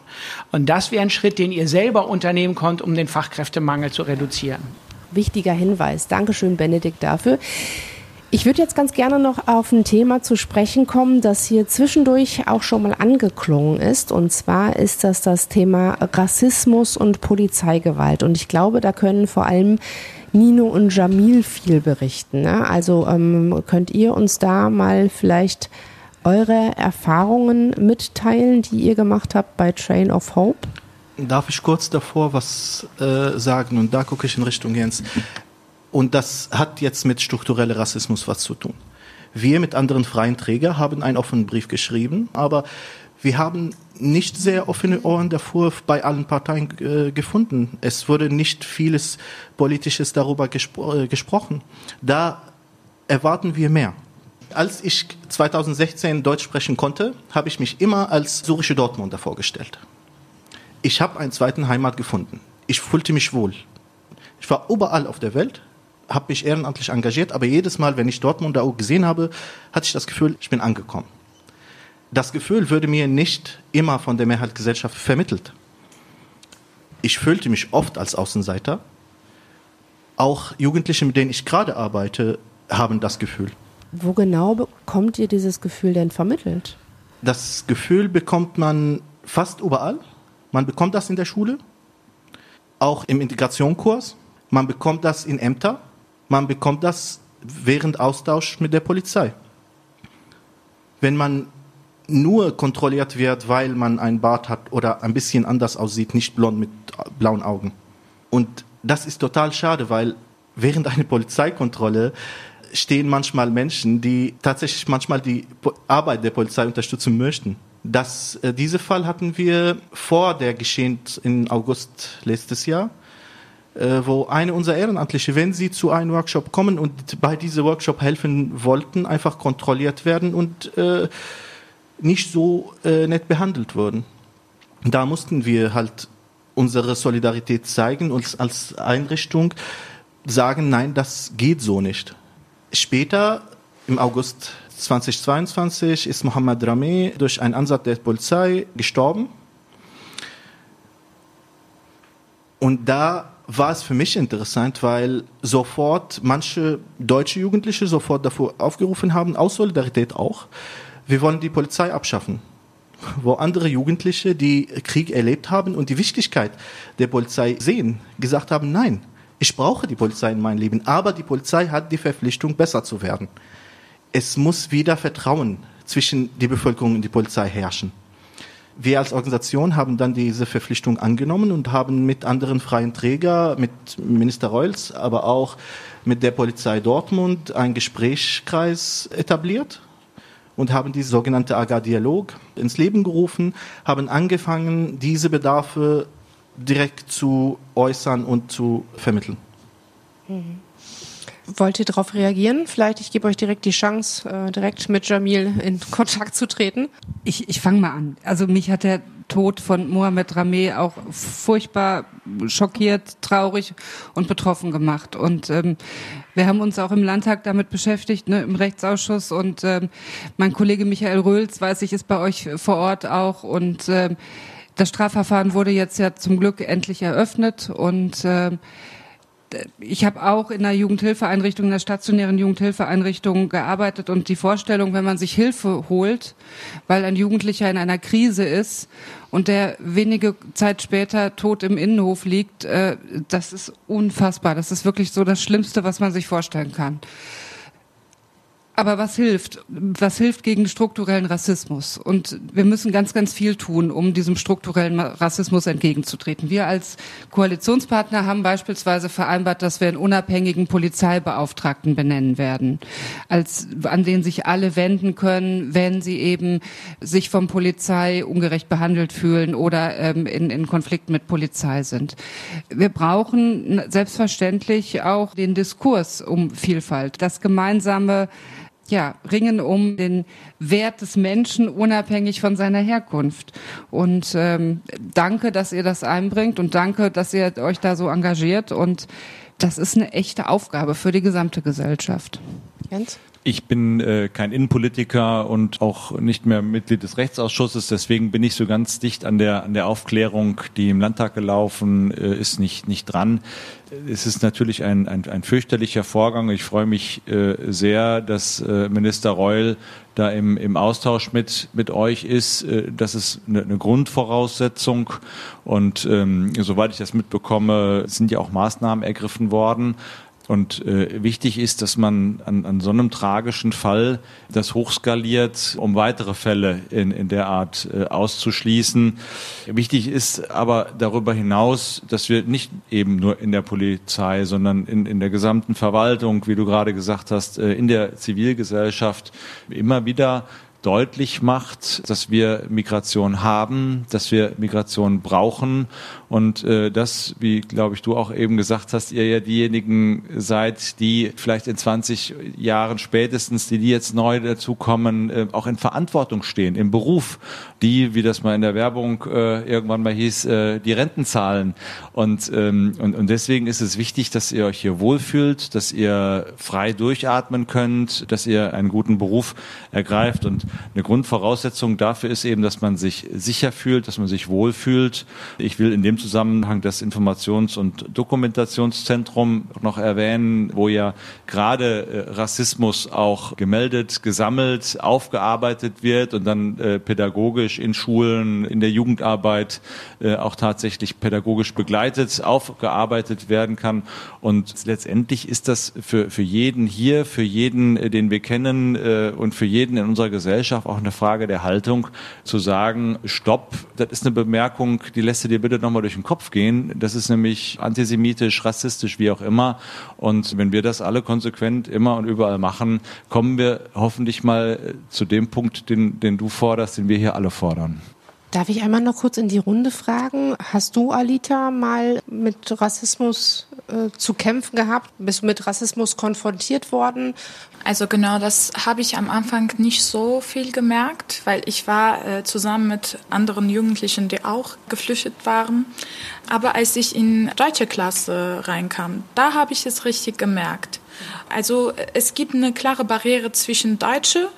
Und das wäre ein Schritt, den ihr selber unternehmen könnt, um den Fachkräftemangel zu reduzieren. Wichtiger Hinweis. Dankeschön, Benedikt, dafür. Ich würde jetzt ganz gerne noch auf ein Thema zu sprechen kommen, das hier zwischendurch auch schon mal angeklungen ist. Und zwar ist das das Thema Rassismus und Polizeigewalt. Und ich glaube, da können vor allem Nino und Jamil viel berichten. Ne? Also ähm, könnt ihr uns da mal vielleicht eure Erfahrungen mitteilen, die ihr gemacht habt bei Train of Hope? Darf ich kurz davor was äh, sagen? Und da gucke ich in Richtung Jens. Und das hat jetzt mit strukturellem Rassismus was zu tun. Wir mit anderen freien Trägern haben einen offenen Brief geschrieben, aber wir haben nicht sehr offene Ohren davor bei allen Parteien äh, gefunden. Es wurde nicht vieles Politisches darüber gespro äh, gesprochen. Da erwarten wir mehr. Als ich 2016 Deutsch sprechen konnte, habe ich mich immer als surische Dortmunder vorgestellt. Ich habe einen zweiten Heimat gefunden. Ich fühlte mich wohl. Ich war überall auf der Welt, habe mich ehrenamtlich engagiert, aber jedes Mal, wenn ich Dortmund auch gesehen habe, hatte ich das Gefühl, ich bin angekommen. Das Gefühl würde mir nicht immer von der Mehrheitsgesellschaft vermittelt. Ich fühlte mich oft als Außenseiter. Auch Jugendliche, mit denen ich gerade arbeite, haben das Gefühl. Wo genau bekommt ihr dieses Gefühl denn vermittelt? Das Gefühl bekommt man fast überall. Man bekommt das in der Schule, auch im Integrationskurs. Man bekommt das in Ämter. Man bekommt das während Austausch mit der Polizei. Wenn man nur kontrolliert wird, weil man einen Bart hat oder ein bisschen anders aussieht, nicht blond mit blauen Augen. Und das ist total schade, weil während einer Polizeikontrolle stehen manchmal Menschen, die tatsächlich manchmal die Arbeit der Polizei unterstützen möchten. Das, äh, diese Fall hatten wir vor der Geschehen in August letztes Jahr. Äh, wo eine unserer Ehrenamtliche, wenn sie zu einem Workshop kommen und bei diesem Workshop helfen wollten, einfach kontrolliert werden und äh, nicht so äh, nett behandelt wurden. Da mussten wir halt unsere Solidarität zeigen, uns als Einrichtung sagen, nein, das geht so nicht. Später, im August 2022, ist Mohammed Rameh durch einen Ansatz der Polizei gestorben. Und da war es für mich interessant, weil sofort manche deutsche Jugendliche sofort davor aufgerufen haben, aus Solidarität auch, wir wollen die Polizei abschaffen. Wo andere Jugendliche, die Krieg erlebt haben und die Wichtigkeit der Polizei sehen, gesagt haben, nein, ich brauche die Polizei in meinem Leben, aber die Polizei hat die Verpflichtung, besser zu werden. Es muss wieder Vertrauen zwischen die Bevölkerung und die Polizei herrschen. Wir als Organisation haben dann diese Verpflichtung angenommen und haben mit anderen freien Trägern, mit Minister Reulz, aber auch mit der Polizei Dortmund einen Gesprächskreis etabliert und haben die sogenannte AGA-Dialog ins Leben gerufen, haben angefangen, diese Bedarfe direkt zu äußern und zu vermitteln. Mhm. Wollt ihr darauf reagieren? Vielleicht, ich gebe euch direkt die Chance, äh, direkt mit Jamil in Kontakt zu treten. Ich, ich fange mal an. Also mich hat der Tod von Mohamed Rameh auch furchtbar schockiert, traurig und betroffen gemacht. Und ähm, wir haben uns auch im Landtag damit beschäftigt, ne, im Rechtsausschuss. Und ähm, mein Kollege Michael Röhls, weiß ich, ist bei euch vor Ort auch. Und ähm, das Strafverfahren wurde jetzt ja zum Glück endlich eröffnet und äh, ich habe auch in einer Jugendhilfeeinrichtung, in einer stationären Jugendhilfeeinrichtung gearbeitet und die Vorstellung, wenn man sich Hilfe holt, weil ein Jugendlicher in einer Krise ist und der wenige Zeit später tot im Innenhof liegt, äh, das ist unfassbar. Das ist wirklich so das Schlimmste, was man sich vorstellen kann. Aber was hilft? Was hilft gegen strukturellen Rassismus? Und wir müssen ganz, ganz viel tun, um diesem strukturellen Rassismus entgegenzutreten. Wir als Koalitionspartner haben beispielsweise vereinbart, dass wir einen unabhängigen Polizeibeauftragten benennen werden, als, an den sich alle wenden können, wenn sie eben sich vom Polizei ungerecht behandelt fühlen oder ähm, in, in Konflikt mit Polizei sind. Wir brauchen selbstverständlich auch den Diskurs um Vielfalt, das gemeinsame ja, ringen um den Wert des Menschen unabhängig von seiner Herkunft. Und ähm, danke, dass ihr das einbringt und danke, dass ihr euch da so engagiert. Und das ist eine echte Aufgabe für die gesamte Gesellschaft. Jens? Ich bin äh, kein Innenpolitiker und auch nicht mehr Mitglied des Rechtsausschusses, deswegen bin ich so ganz dicht an der an der Aufklärung, die im Landtag gelaufen äh, ist, nicht nicht dran. Es ist natürlich ein, ein, ein fürchterlicher Vorgang. Ich freue mich äh, sehr, dass äh, Minister Reul da im, im Austausch mit, mit euch ist. Äh, das ist eine, eine Grundvoraussetzung. Und ähm, soweit ich das mitbekomme, sind ja auch Maßnahmen ergriffen worden. Und äh, wichtig ist, dass man an, an so einem tragischen Fall das hochskaliert, um weitere Fälle in, in der Art äh, auszuschließen. Wichtig ist aber darüber hinaus, dass wir nicht eben nur in der Polizei, sondern in, in der gesamten Verwaltung, wie du gerade gesagt hast, äh, in der Zivilgesellschaft immer wieder deutlich macht, dass wir Migration haben, dass wir Migration brauchen. Und äh, das, wie glaube ich du auch eben gesagt hast, ihr ja diejenigen seid, die vielleicht in 20 Jahren spätestens, die, die jetzt neu dazukommen, äh, auch in Verantwortung stehen, im Beruf, die, wie das mal in der Werbung äh, irgendwann mal hieß, äh, die Renten zahlen. Und, ähm, und, und deswegen ist es wichtig, dass ihr euch hier wohlfühlt, dass ihr frei durchatmen könnt, dass ihr einen guten Beruf ergreift. Und eine Grundvoraussetzung dafür ist eben, dass man sich sicher fühlt, dass man sich wohlfühlt. Ich will in dem Zusammenhang das Informations- und Dokumentationszentrum noch erwähnen, wo ja gerade äh, Rassismus auch gemeldet, gesammelt, aufgearbeitet wird und dann äh, pädagogisch in Schulen, in der Jugendarbeit äh, auch tatsächlich pädagogisch begleitet, aufgearbeitet werden kann. Und letztendlich ist das für, für jeden hier, für jeden, den wir kennen und für jeden in unserer Gesellschaft Gesellschaft auch eine Frage der Haltung, zu sagen, stopp, das ist eine Bemerkung, die lässt du dir bitte nochmal durch den Kopf gehen. Das ist nämlich antisemitisch, rassistisch, wie auch immer. Und wenn wir das alle konsequent immer und überall machen, kommen wir hoffentlich mal zu dem Punkt, den, den du forderst, den wir hier alle fordern. Darf ich einmal noch kurz in die Runde fragen? Hast du, Alita, mal mit Rassismus äh, zu kämpfen gehabt? Bist du mit Rassismus konfrontiert worden? Also genau, das habe ich am Anfang nicht so viel gemerkt, weil ich war äh, zusammen mit anderen Jugendlichen, die auch geflüchtet waren. Aber als ich in deutsche Klasse reinkam, da habe ich es richtig gemerkt. Also es gibt eine klare Barriere zwischen Deutsche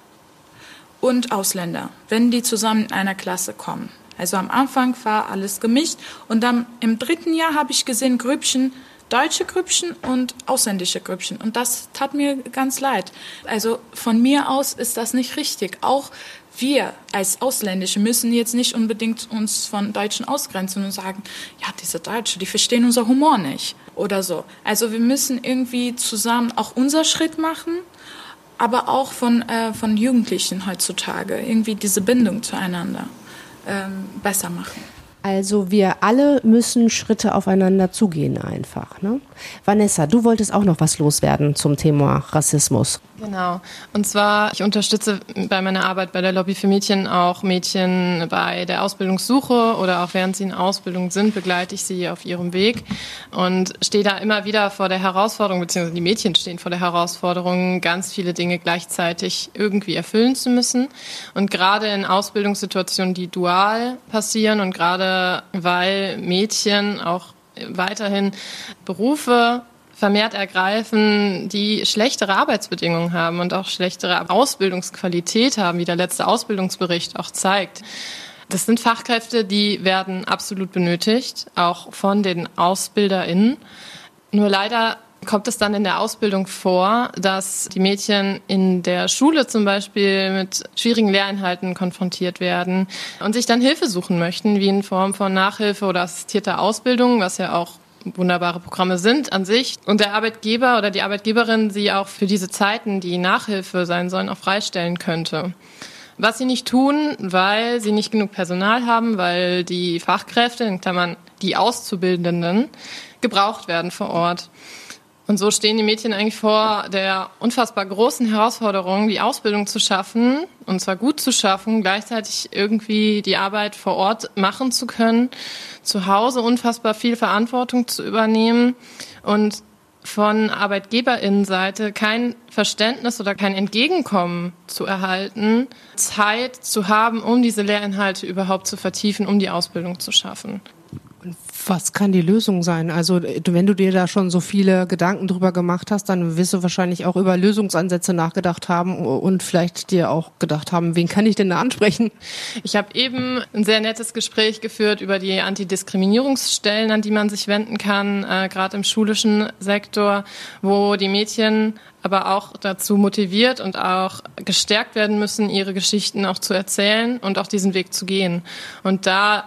und Ausländer, wenn die zusammen in einer Klasse kommen. Also am Anfang war alles gemischt und dann im dritten Jahr habe ich gesehen Grüppchen, deutsche Grüppchen und ausländische Grüppchen und das tat mir ganz leid. Also von mir aus ist das nicht richtig. Auch wir als Ausländische müssen jetzt nicht unbedingt uns von Deutschen ausgrenzen und sagen, ja, diese Deutsche, die verstehen unser Humor nicht oder so. Also wir müssen irgendwie zusammen auch unser Schritt machen, aber auch von, äh, von Jugendlichen heutzutage irgendwie diese Bindung zueinander ähm, besser machen. Also wir alle müssen Schritte aufeinander zugehen einfach. Ne? Vanessa, du wolltest auch noch was loswerden zum Thema Rassismus. Genau. Und zwar, ich unterstütze bei meiner Arbeit bei der Lobby für Mädchen auch Mädchen bei der Ausbildungssuche oder auch während sie in Ausbildung sind, begleite ich sie auf ihrem Weg und stehe da immer wieder vor der Herausforderung, beziehungsweise die Mädchen stehen vor der Herausforderung, ganz viele Dinge gleichzeitig irgendwie erfüllen zu müssen. Und gerade in Ausbildungssituationen, die dual passieren und gerade weil Mädchen auch weiterhin Berufe vermehrt ergreifen, die schlechtere Arbeitsbedingungen haben und auch schlechtere Ausbildungsqualität haben, wie der letzte Ausbildungsbericht auch zeigt. Das sind Fachkräfte, die werden absolut benötigt, auch von den AusbilderInnen. Nur leider kommt es dann in der Ausbildung vor, dass die Mädchen in der Schule zum Beispiel mit schwierigen Lehrinhalten konfrontiert werden und sich dann Hilfe suchen möchten, wie in Form von Nachhilfe oder assistierter Ausbildung, was ja auch wunderbare Programme sind an sich und der Arbeitgeber oder die Arbeitgeberin sie auch für diese Zeiten, die Nachhilfe sein sollen, auch freistellen könnte. Was sie nicht tun, weil sie nicht genug Personal haben, weil die Fachkräfte, in Klammern die Auszubildenden, gebraucht werden vor Ort. Und so stehen die Mädchen eigentlich vor der unfassbar großen Herausforderung, die Ausbildung zu schaffen, und zwar gut zu schaffen, gleichzeitig irgendwie die Arbeit vor Ort machen zu können, zu Hause unfassbar viel Verantwortung zu übernehmen und von Arbeitgeberinnenseite kein Verständnis oder kein Entgegenkommen zu erhalten, Zeit zu haben, um diese Lehrinhalte überhaupt zu vertiefen, um die Ausbildung zu schaffen. Was kann die Lösung sein? Also wenn du dir da schon so viele Gedanken drüber gemacht hast, dann wirst du wahrscheinlich auch über Lösungsansätze nachgedacht haben und vielleicht dir auch gedacht haben, wen kann ich denn da ansprechen? Ich habe eben ein sehr nettes Gespräch geführt über die Antidiskriminierungsstellen, an die man sich wenden kann, äh, gerade im schulischen Sektor, wo die Mädchen aber auch dazu motiviert und auch gestärkt werden müssen, ihre Geschichten auch zu erzählen und auch diesen Weg zu gehen. Und da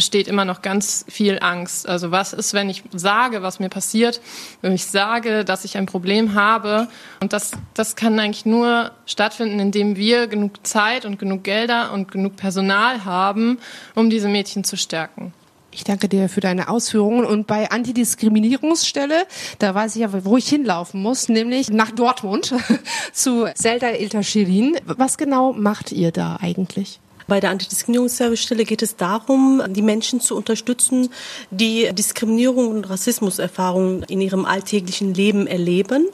besteht immer noch ganz viel Angst. Also was ist, wenn ich sage, was mir passiert, wenn ich sage, dass ich ein Problem habe? Und das, das kann eigentlich nur stattfinden, indem wir genug Zeit und genug Gelder und genug Personal haben, um diese Mädchen zu stärken. Ich danke dir für deine Ausführungen. Und bei Antidiskriminierungsstelle, da weiß ich ja, wo ich hinlaufen muss, nämlich nach Dortmund zu Zelda Iltaschirin. Was genau macht ihr da eigentlich? Bei der Antidiskriminierungsservicestelle geht es darum, die Menschen zu unterstützen, die Diskriminierung und Rassismuserfahrungen in ihrem alltäglichen Leben erleben.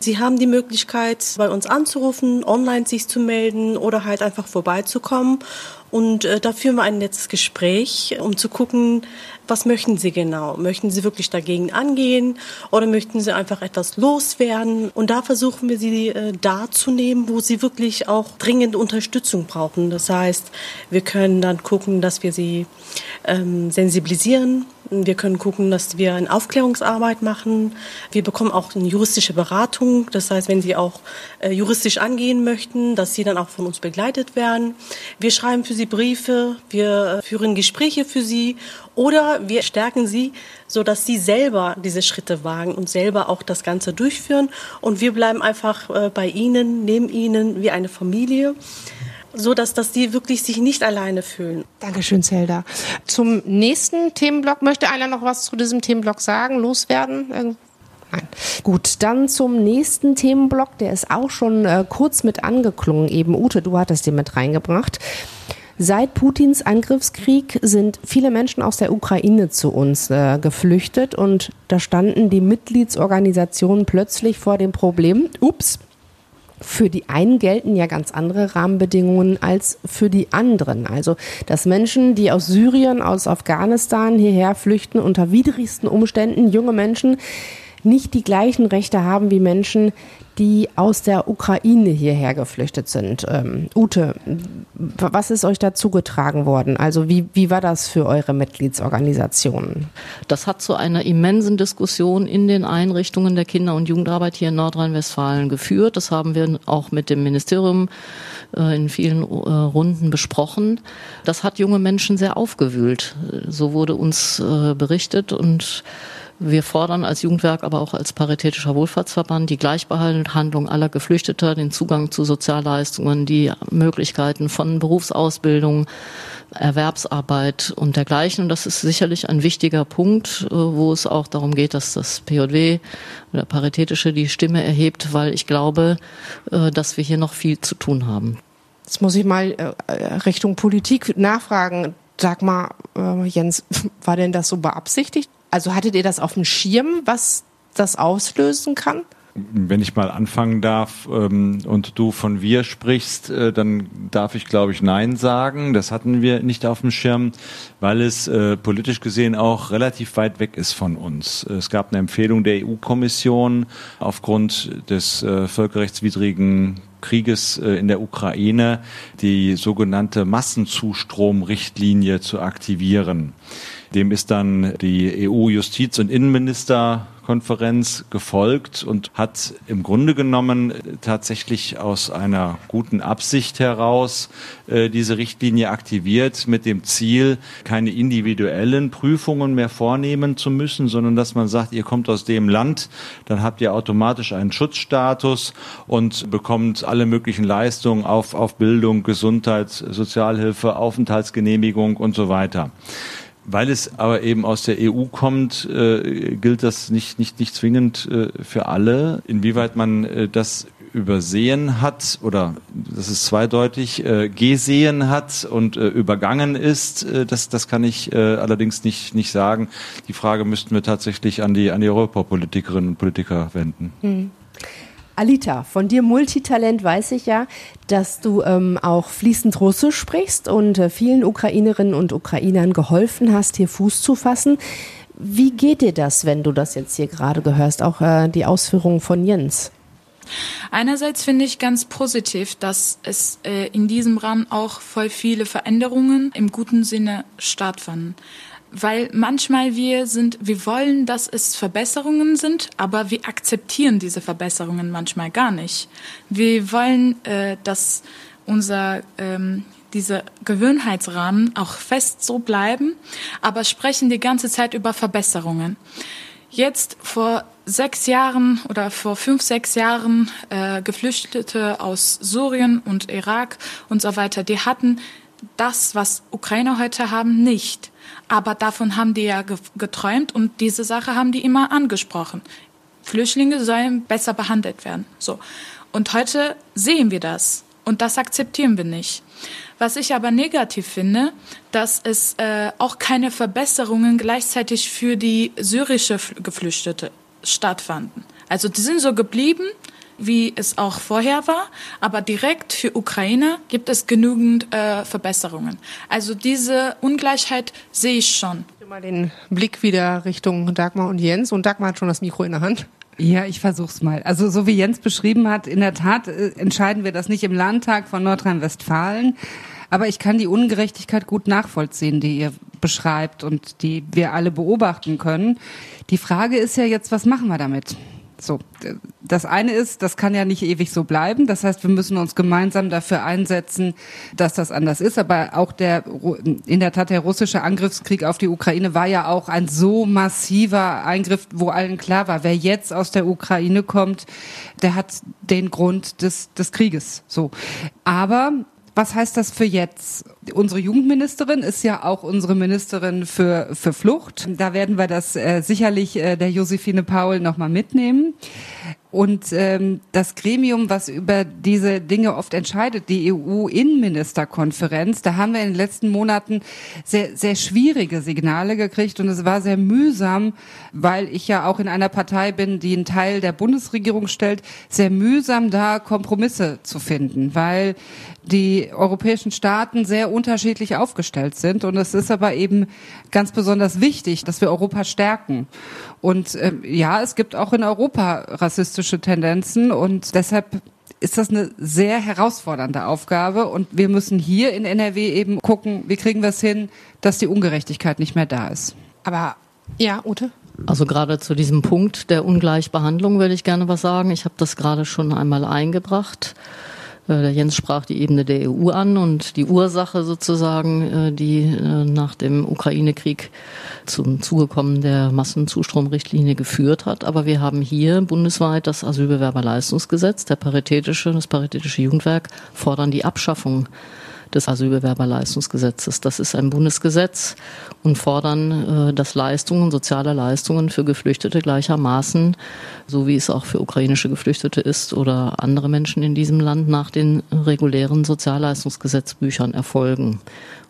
Sie haben die Möglichkeit, bei uns anzurufen, online sich zu melden oder halt einfach vorbeizukommen. Und äh, da führen wir ein nettes Gespräch, um zu gucken, was möchten Sie genau? Möchten Sie wirklich dagegen angehen oder möchten Sie einfach etwas loswerden? Und da versuchen wir Sie äh, da zu nehmen, wo Sie wirklich auch dringend Unterstützung brauchen. Das heißt, wir können dann gucken, dass wir Sie ähm, sensibilisieren. Wir können gucken, dass wir eine Aufklärungsarbeit machen. Wir bekommen auch eine juristische Beratung. Das heißt, wenn Sie auch äh, juristisch angehen möchten, dass Sie dann auch von uns begleitet werden. Wir schreiben für Sie Briefe. Wir äh, führen Gespräche für Sie oder wir stärken sie, so dass sie selber diese Schritte wagen und selber auch das Ganze durchführen. Und wir bleiben einfach äh, bei ihnen, neben ihnen wie eine Familie so dass, dass die wirklich sich nicht alleine fühlen. Dankeschön, Zelda. Zum nächsten Themenblock möchte einer noch was zu diesem Themenblock sagen, loswerden? Nein. Gut, dann zum nächsten Themenblock, der ist auch schon äh, kurz mit angeklungen. Eben Ute, du hattest den mit reingebracht. Seit Putins Angriffskrieg sind viele Menschen aus der Ukraine zu uns äh, geflüchtet und da standen die Mitgliedsorganisationen plötzlich vor dem Problem, ups, für die einen gelten ja ganz andere Rahmenbedingungen als für die anderen. Also, dass Menschen, die aus Syrien, aus Afghanistan hierher flüchten, unter widrigsten Umständen, junge Menschen, nicht die gleichen Rechte haben wie Menschen, die aus der Ukraine hierher geflüchtet sind. Ähm, Ute, was ist euch dazu getragen worden? Also wie, wie war das für eure Mitgliedsorganisationen? Das hat zu einer immensen Diskussion in den Einrichtungen der Kinder- und Jugendarbeit hier in Nordrhein-Westfalen geführt. Das haben wir auch mit dem Ministerium äh, in vielen äh, Runden besprochen. Das hat junge Menschen sehr aufgewühlt. So wurde uns äh, berichtet und wir fordern als Jugendwerk, aber auch als Paritätischer Wohlfahrtsverband die Gleichbehandlung aller Geflüchteter, den Zugang zu Sozialleistungen, die Möglichkeiten von Berufsausbildung, Erwerbsarbeit und dergleichen. Und das ist sicherlich ein wichtiger Punkt, äh, wo es auch darum geht, dass das PJW oder Paritätische die Stimme erhebt, weil ich glaube, äh, dass wir hier noch viel zu tun haben. Jetzt muss ich mal äh, Richtung Politik nachfragen. Sag mal, Jens, war denn das so beabsichtigt? Also hattet ihr das auf dem Schirm, was das auslösen kann? Wenn ich mal anfangen darf ähm, und du von wir sprichst, äh, dann darf ich, glaube ich, Nein sagen. Das hatten wir nicht auf dem Schirm, weil es äh, politisch gesehen auch relativ weit weg ist von uns. Es gab eine Empfehlung der EU-Kommission aufgrund des äh, völkerrechtswidrigen Krieges äh, in der Ukraine, die sogenannte Massenzustromrichtlinie zu aktivieren. Dem ist dann die EU-Justiz- und Innenministerkonferenz gefolgt und hat im Grunde genommen tatsächlich aus einer guten Absicht heraus äh, diese Richtlinie aktiviert mit dem Ziel, keine individuellen Prüfungen mehr vornehmen zu müssen, sondern dass man sagt, ihr kommt aus dem Land, dann habt ihr automatisch einen Schutzstatus und bekommt alle möglichen Leistungen auf, auf Bildung, Gesundheit, Sozialhilfe, Aufenthaltsgenehmigung und so weiter. Weil es aber eben aus der EU kommt, äh, gilt das nicht, nicht, nicht zwingend äh, für alle. Inwieweit man äh, das übersehen hat oder das ist zweideutig äh, gesehen hat und äh, übergangen ist, äh, das, das kann ich äh, allerdings nicht, nicht sagen. Die Frage müssten wir tatsächlich an die, an die Europapolitikerinnen und Politiker wenden. Hm. Alita, von dir Multitalent weiß ich ja, dass du ähm, auch fließend Russisch sprichst und äh, vielen Ukrainerinnen und Ukrainern geholfen hast, hier Fuß zu fassen. Wie geht dir das, wenn du das jetzt hier gerade gehörst, auch äh, die Ausführungen von Jens? Einerseits finde ich ganz positiv, dass es äh, in diesem Rahmen auch voll viele Veränderungen im guten Sinne stattfanden weil manchmal wir sind, wir wollen, dass es Verbesserungen sind, aber wir akzeptieren diese Verbesserungen manchmal gar nicht. Wir wollen, äh, dass unser ähm, diese Gewöhnheitsrahmen auch fest so bleiben, aber sprechen die ganze Zeit über Verbesserungen. Jetzt vor sechs Jahren oder vor fünf, sechs Jahren äh, Geflüchtete aus Syrien und Irak und so weiter, die hatten das, was Ukrainer heute haben, nicht. Aber davon haben die ja geträumt und diese Sache haben die immer angesprochen. Flüchtlinge sollen besser behandelt werden. So. Und heute sehen wir das. Und das akzeptieren wir nicht. Was ich aber negativ finde, dass es äh, auch keine Verbesserungen gleichzeitig für die syrische Geflüchtete stattfanden. Also die sind so geblieben, wie es auch vorher war, aber direkt für Ukraine gibt es genügend äh, Verbesserungen. Also diese Ungleichheit sehe ich schon. Mal den Blick wieder Richtung Dagmar und Jens und Dagmar hat schon das Mikro in der Hand. Ja, ich versuch's mal. Also so wie Jens beschrieben hat, in der Tat äh, entscheiden wir das nicht im Landtag von Nordrhein-Westfalen. Aber ich kann die Ungerechtigkeit gut nachvollziehen, die ihr beschreibt und die wir alle beobachten können. Die Frage ist ja jetzt, was machen wir damit? So, das eine ist, das kann ja nicht ewig so bleiben. Das heißt, wir müssen uns gemeinsam dafür einsetzen, dass das anders ist. Aber auch der, in der Tat, der russische Angriffskrieg auf die Ukraine war ja auch ein so massiver Eingriff, wo allen klar war, wer jetzt aus der Ukraine kommt, der hat den Grund des, des Krieges. So. Aber was heißt das für jetzt? Unsere Jugendministerin ist ja auch unsere Ministerin für, für Flucht. Da werden wir das äh, sicherlich äh, der Josephine Paul nochmal mitnehmen. Und ähm, das Gremium, was über diese Dinge oft entscheidet, die EU-Innenministerkonferenz, da haben wir in den letzten Monaten sehr, sehr schwierige Signale gekriegt und es war sehr mühsam, weil ich ja auch in einer Partei bin, die einen Teil der Bundesregierung stellt, sehr mühsam da Kompromisse zu finden, weil die europäischen Staaten sehr unterschiedlich aufgestellt sind. Und es ist aber eben ganz besonders wichtig, dass wir Europa stärken. Und äh, ja, es gibt auch in Europa rassistische Tendenzen und deshalb ist das eine sehr herausfordernde Aufgabe und wir müssen hier in NRW eben gucken, wie kriegen wir es hin, dass die Ungerechtigkeit nicht mehr da ist. Aber ja, Ute? Also gerade zu diesem Punkt der Ungleichbehandlung würde ich gerne was sagen. Ich habe das gerade schon einmal eingebracht. Äh, der Jens sprach die Ebene der EU an und die Ursache sozusagen, äh, die äh, nach dem Ukraine-Krieg zum Zugekommen der Massenzustromrichtlinie geführt hat. Aber wir haben hier bundesweit das Asylbewerberleistungsgesetz, der paritätische, das paritätische Jugendwerk fordern die Abschaffung des Asylbewerberleistungsgesetzes. Das ist ein Bundesgesetz und fordern, äh, dass Leistungen, soziale Leistungen für Geflüchtete gleichermaßen, so wie es auch für ukrainische Geflüchtete ist oder andere Menschen in diesem Land, nach den regulären Sozialleistungsgesetzbüchern erfolgen.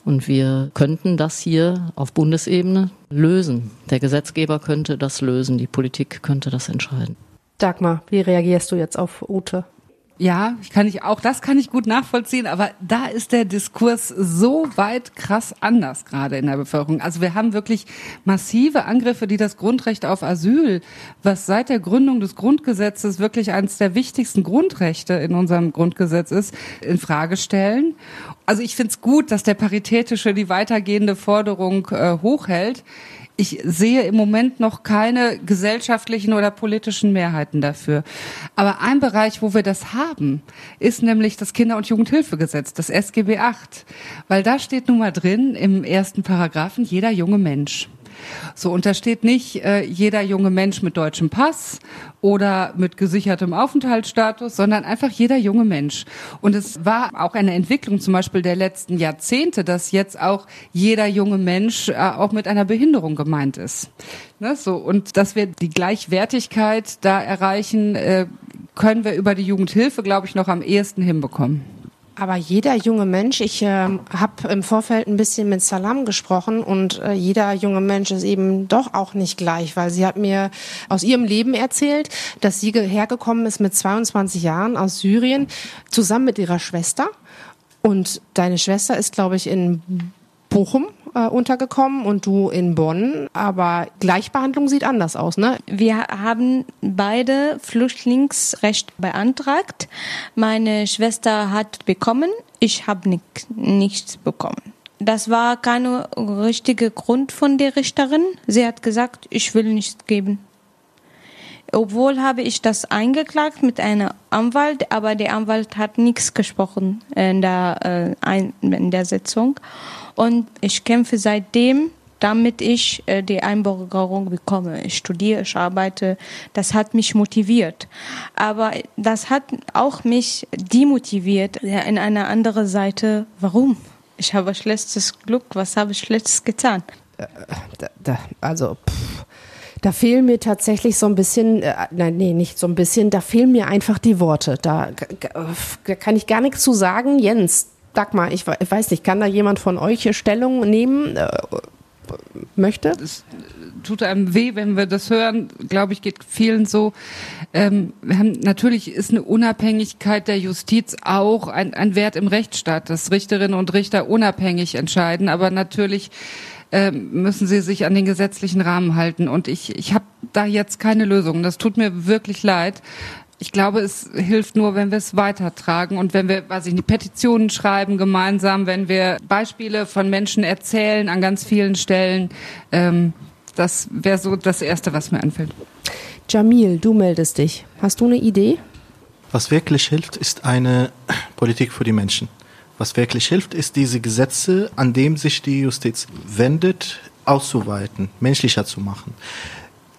Und wir könnten das hier auf Bundesebene lösen. Der Gesetzgeber könnte das lösen, die Politik könnte das entscheiden. Dagmar, wie reagierst du jetzt auf Ute? Ja, ich kann ich auch das kann ich gut nachvollziehen, aber da ist der Diskurs so weit krass anders gerade in der Bevölkerung. Also wir haben wirklich massive Angriffe, die das Grundrecht auf Asyl, was seit der Gründung des Grundgesetzes wirklich eines der wichtigsten Grundrechte in unserem Grundgesetz ist, in Frage stellen. Also ich finde es gut, dass der paritätische die weitergehende Forderung äh, hochhält ich sehe im Moment noch keine gesellschaftlichen oder politischen Mehrheiten dafür. Aber ein Bereich, wo wir das haben, ist nämlich das Kinder- und Jugendhilfegesetz, das SGB VIII. Weil da steht nun mal drin im ersten Paragraphen jeder junge Mensch. So, und da steht nicht äh, jeder junge Mensch mit deutschem Pass oder mit gesichertem Aufenthaltsstatus, sondern einfach jeder junge Mensch. Und es war auch eine Entwicklung zum Beispiel der letzten Jahrzehnte, dass jetzt auch jeder junge Mensch äh, auch mit einer Behinderung gemeint ist. Ne, so, und dass wir die Gleichwertigkeit da erreichen, äh, können wir über die Jugendhilfe, glaube ich, noch am ehesten hinbekommen. Aber jeder junge Mensch, ich äh, habe im Vorfeld ein bisschen mit Salam gesprochen und äh, jeder junge Mensch ist eben doch auch nicht gleich, weil sie hat mir aus ihrem Leben erzählt, dass sie hergekommen ist mit 22 Jahren aus Syrien zusammen mit ihrer Schwester. Und deine Schwester ist, glaube ich, in Bochum äh, untergekommen und du in Bonn. Aber Gleichbehandlung sieht anders aus, ne? Wir haben beide Flüchtlingsrecht beantragt. Meine Schwester hat bekommen, ich habe nicht, nichts bekommen. Das war kein richtiger Grund von der Richterin. Sie hat gesagt, ich will nichts geben. Obwohl habe ich das eingeklagt mit einem Anwalt, aber der Anwalt hat nichts gesprochen in der, äh, in der Sitzung. Und ich kämpfe seitdem, damit ich äh, die Einbürgerung bekomme. Ich studiere, ich arbeite. Das hat mich motiviert. Aber das hat auch mich demotiviert ja, in einer anderen Seite. Warum? Ich habe schlechtes Glück. Was habe ich schlechtes getan? Äh, da, da, also, pff, da fehlen mir tatsächlich so ein bisschen, äh, nein, nee, nicht so ein bisschen, da fehlen mir einfach die Worte. Da, da kann ich gar nichts zu sagen. Jens, Dagmar, ich weiß nicht, kann da jemand von euch Stellung nehmen? Äh, möchte? Es tut einem weh, wenn wir das hören, glaube ich, geht vielen so. Ähm, haben, natürlich ist eine Unabhängigkeit der Justiz auch ein, ein Wert im Rechtsstaat, dass Richterinnen und Richter unabhängig entscheiden, aber natürlich ähm, müssen sie sich an den gesetzlichen Rahmen halten. Und ich, ich habe da jetzt keine Lösung. Das tut mir wirklich leid. Ich glaube, es hilft nur, wenn wir es weitertragen und wenn wir, weiß ich nicht, Petitionen schreiben gemeinsam, wenn wir Beispiele von Menschen erzählen an ganz vielen Stellen. Ähm, das wäre so das Erste, was mir anfällt. Jamil, du meldest dich. Hast du eine Idee? Was wirklich hilft, ist eine Politik für die Menschen. Was wirklich hilft, ist diese Gesetze, an dem sich die Justiz wendet, auszuweiten, menschlicher zu machen.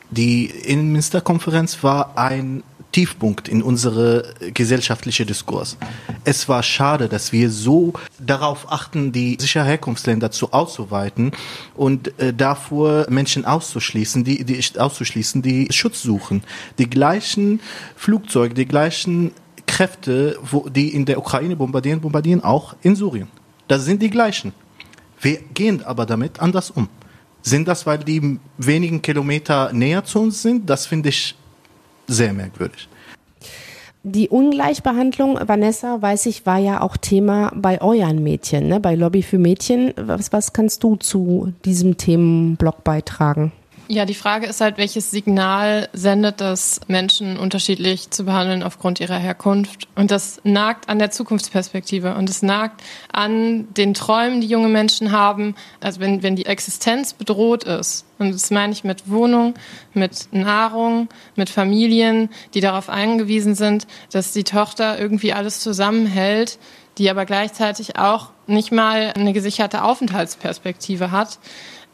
Die Innenministerkonferenz war ein Tiefpunkt in unsere gesellschaftliche Diskurs. Es war schade, dass wir so darauf achten, die sicher Herkunftsländer zu auszuweiten und äh, davor Menschen auszuschließen, die, die auszuschließen, die Schutz suchen. Die gleichen Flugzeuge, die gleichen Kräfte, wo, die in der Ukraine bombardieren, bombardieren auch in Syrien. Das sind die gleichen. Wir gehen aber damit anders um. Sind das, weil die wenigen Kilometer näher zu uns sind? Das finde ich sehr merkwürdig. Die Ungleichbehandlung, Vanessa, weiß ich, war ja auch Thema bei euren Mädchen, ne? bei Lobby für Mädchen. Was, was kannst du zu diesem Themenblock beitragen? Ja, die Frage ist halt, welches Signal sendet das, Menschen unterschiedlich zu behandeln aufgrund ihrer Herkunft? Und das nagt an der Zukunftsperspektive und es nagt an den Träumen, die junge Menschen haben. Also wenn, wenn die Existenz bedroht ist, und das meine ich mit Wohnung, mit Nahrung, mit Familien, die darauf angewiesen sind, dass die Tochter irgendwie alles zusammenhält, die aber gleichzeitig auch nicht mal eine gesicherte Aufenthaltsperspektive hat,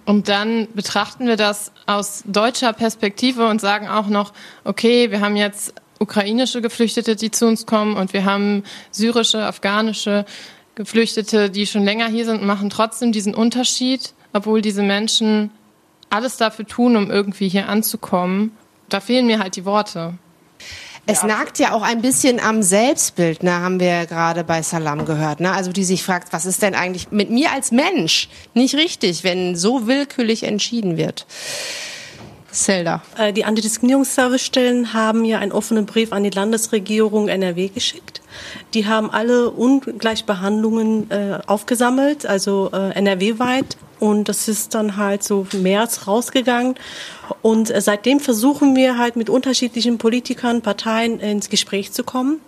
und dann betrachten wir das aus deutscher Perspektive und sagen auch noch, okay, wir haben jetzt ukrainische Geflüchtete, die zu uns kommen und wir haben syrische, afghanische Geflüchtete, die schon länger hier sind und machen trotzdem diesen Unterschied, obwohl diese Menschen alles dafür tun, um irgendwie hier anzukommen. Da fehlen mir halt die Worte. Es nagt ja auch ein bisschen am Selbstbild, ne, haben wir gerade bei Salam gehört. Ne? Also die sich fragt, was ist denn eigentlich mit mir als Mensch nicht richtig, wenn so willkürlich entschieden wird. Zelda. Äh, die Antidiskriminierungsservicestellen haben ja einen offenen Brief an die Landesregierung NRW geschickt. Die haben alle Ungleichbehandlungen äh, aufgesammelt, also äh, NRW-weit. Und das ist dann halt so März rausgegangen. Und äh, seitdem versuchen wir halt mit unterschiedlichen Politikern, Parteien ins Gespräch zu kommen.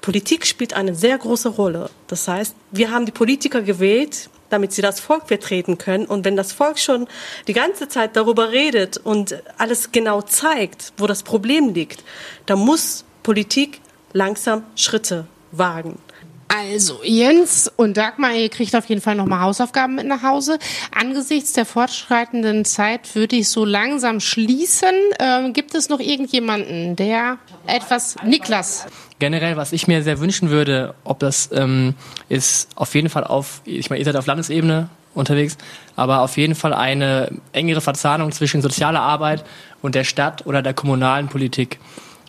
Politik spielt eine sehr große Rolle. Das heißt, wir haben die Politiker gewählt, damit sie das Volk vertreten können. Und wenn das Volk schon die ganze Zeit darüber redet und alles genau zeigt, wo das Problem liegt, dann muss Politik langsam Schritte wagen. Also, Jens und Dagmar, ihr kriegt auf jeden Fall nochmal Hausaufgaben mit nach Hause. Angesichts der fortschreitenden Zeit würde ich so langsam schließen. Ähm, gibt es noch irgendjemanden, der etwas, Niklas? Generell, was ich mir sehr wünschen würde, ob das ähm, ist auf jeden Fall auf, ich meine, ihr seid auf Landesebene unterwegs, aber auf jeden Fall eine engere Verzahnung zwischen sozialer Arbeit und der Stadt oder der kommunalen Politik.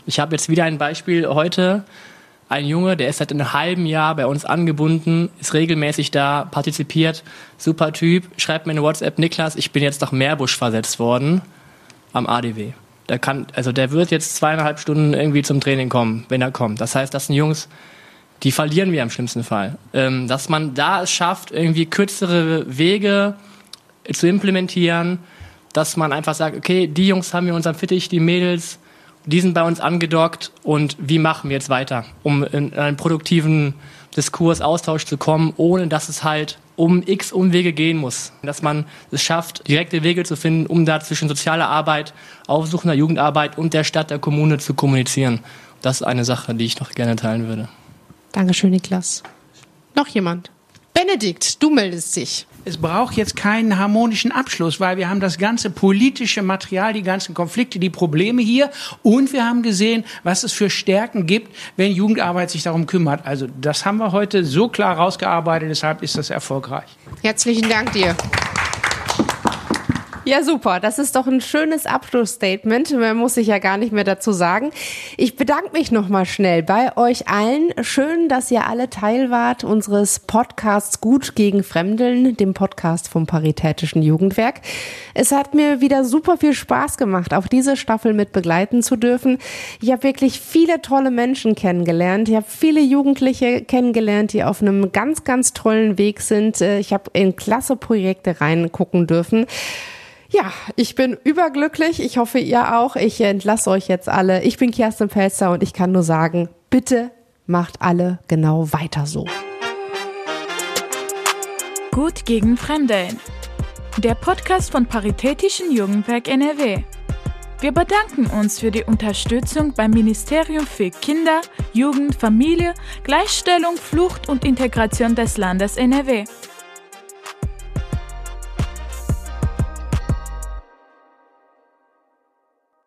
Ich habe jetzt wieder ein Beispiel heute ein Junge, der ist seit einem halben Jahr bei uns angebunden, ist regelmäßig da, partizipiert, super Typ, schreibt mir eine WhatsApp, Niklas, ich bin jetzt nach Meerbusch versetzt worden am ADW. Der kann, also der wird jetzt zweieinhalb Stunden irgendwie zum Training kommen, wenn er kommt. Das heißt, das sind Jungs, die verlieren wir im schlimmsten Fall. Ähm, dass man da es schafft, irgendwie kürzere Wege zu implementieren, dass man einfach sagt, okay, die Jungs haben wir unserem Fittich, die Mädels, die sind bei uns angedockt und wie machen wir jetzt weiter, um in einen produktiven Diskurs, Austausch zu kommen, ohne dass es halt um x Umwege gehen muss. Dass man es schafft, direkte Wege zu finden, um da zwischen sozialer Arbeit, aufsuchender Jugendarbeit und der Stadt, der Kommune zu kommunizieren. Das ist eine Sache, die ich noch gerne teilen würde. Dankeschön, Niklas. Noch jemand? Benedikt, du meldest dich. Es braucht jetzt keinen harmonischen Abschluss, weil wir haben das ganze politische Material, die ganzen Konflikte, die Probleme hier und wir haben gesehen, was es für Stärken gibt, wenn Jugendarbeit sich darum kümmert. Also das haben wir heute so klar rausgearbeitet, deshalb ist das erfolgreich. Herzlichen Dank dir. Ja, super. Das ist doch ein schönes Abschlussstatement. Mehr muss ich ja gar nicht mehr dazu sagen. Ich bedanke mich nochmal schnell bei euch allen. Schön, dass ihr alle Teil wart unseres Podcasts Gut gegen Fremdeln, dem Podcast vom Paritätischen Jugendwerk. Es hat mir wieder super viel Spaß gemacht, auch diese Staffel mit begleiten zu dürfen. Ich habe wirklich viele tolle Menschen kennengelernt. Ich habe viele Jugendliche kennengelernt, die auf einem ganz, ganz tollen Weg sind. Ich habe in klasse Projekte reingucken dürfen. Ja, ich bin überglücklich. Ich hoffe, ihr auch. Ich entlasse euch jetzt alle. Ich bin Kerstin Pelzer und ich kann nur sagen, bitte macht alle genau weiter so. Gut gegen Fremdeln. Der Podcast von Paritätischen Jugendwerk NRW. Wir bedanken uns für die Unterstützung beim Ministerium für Kinder, Jugend, Familie, Gleichstellung, Flucht und Integration des Landes NRW.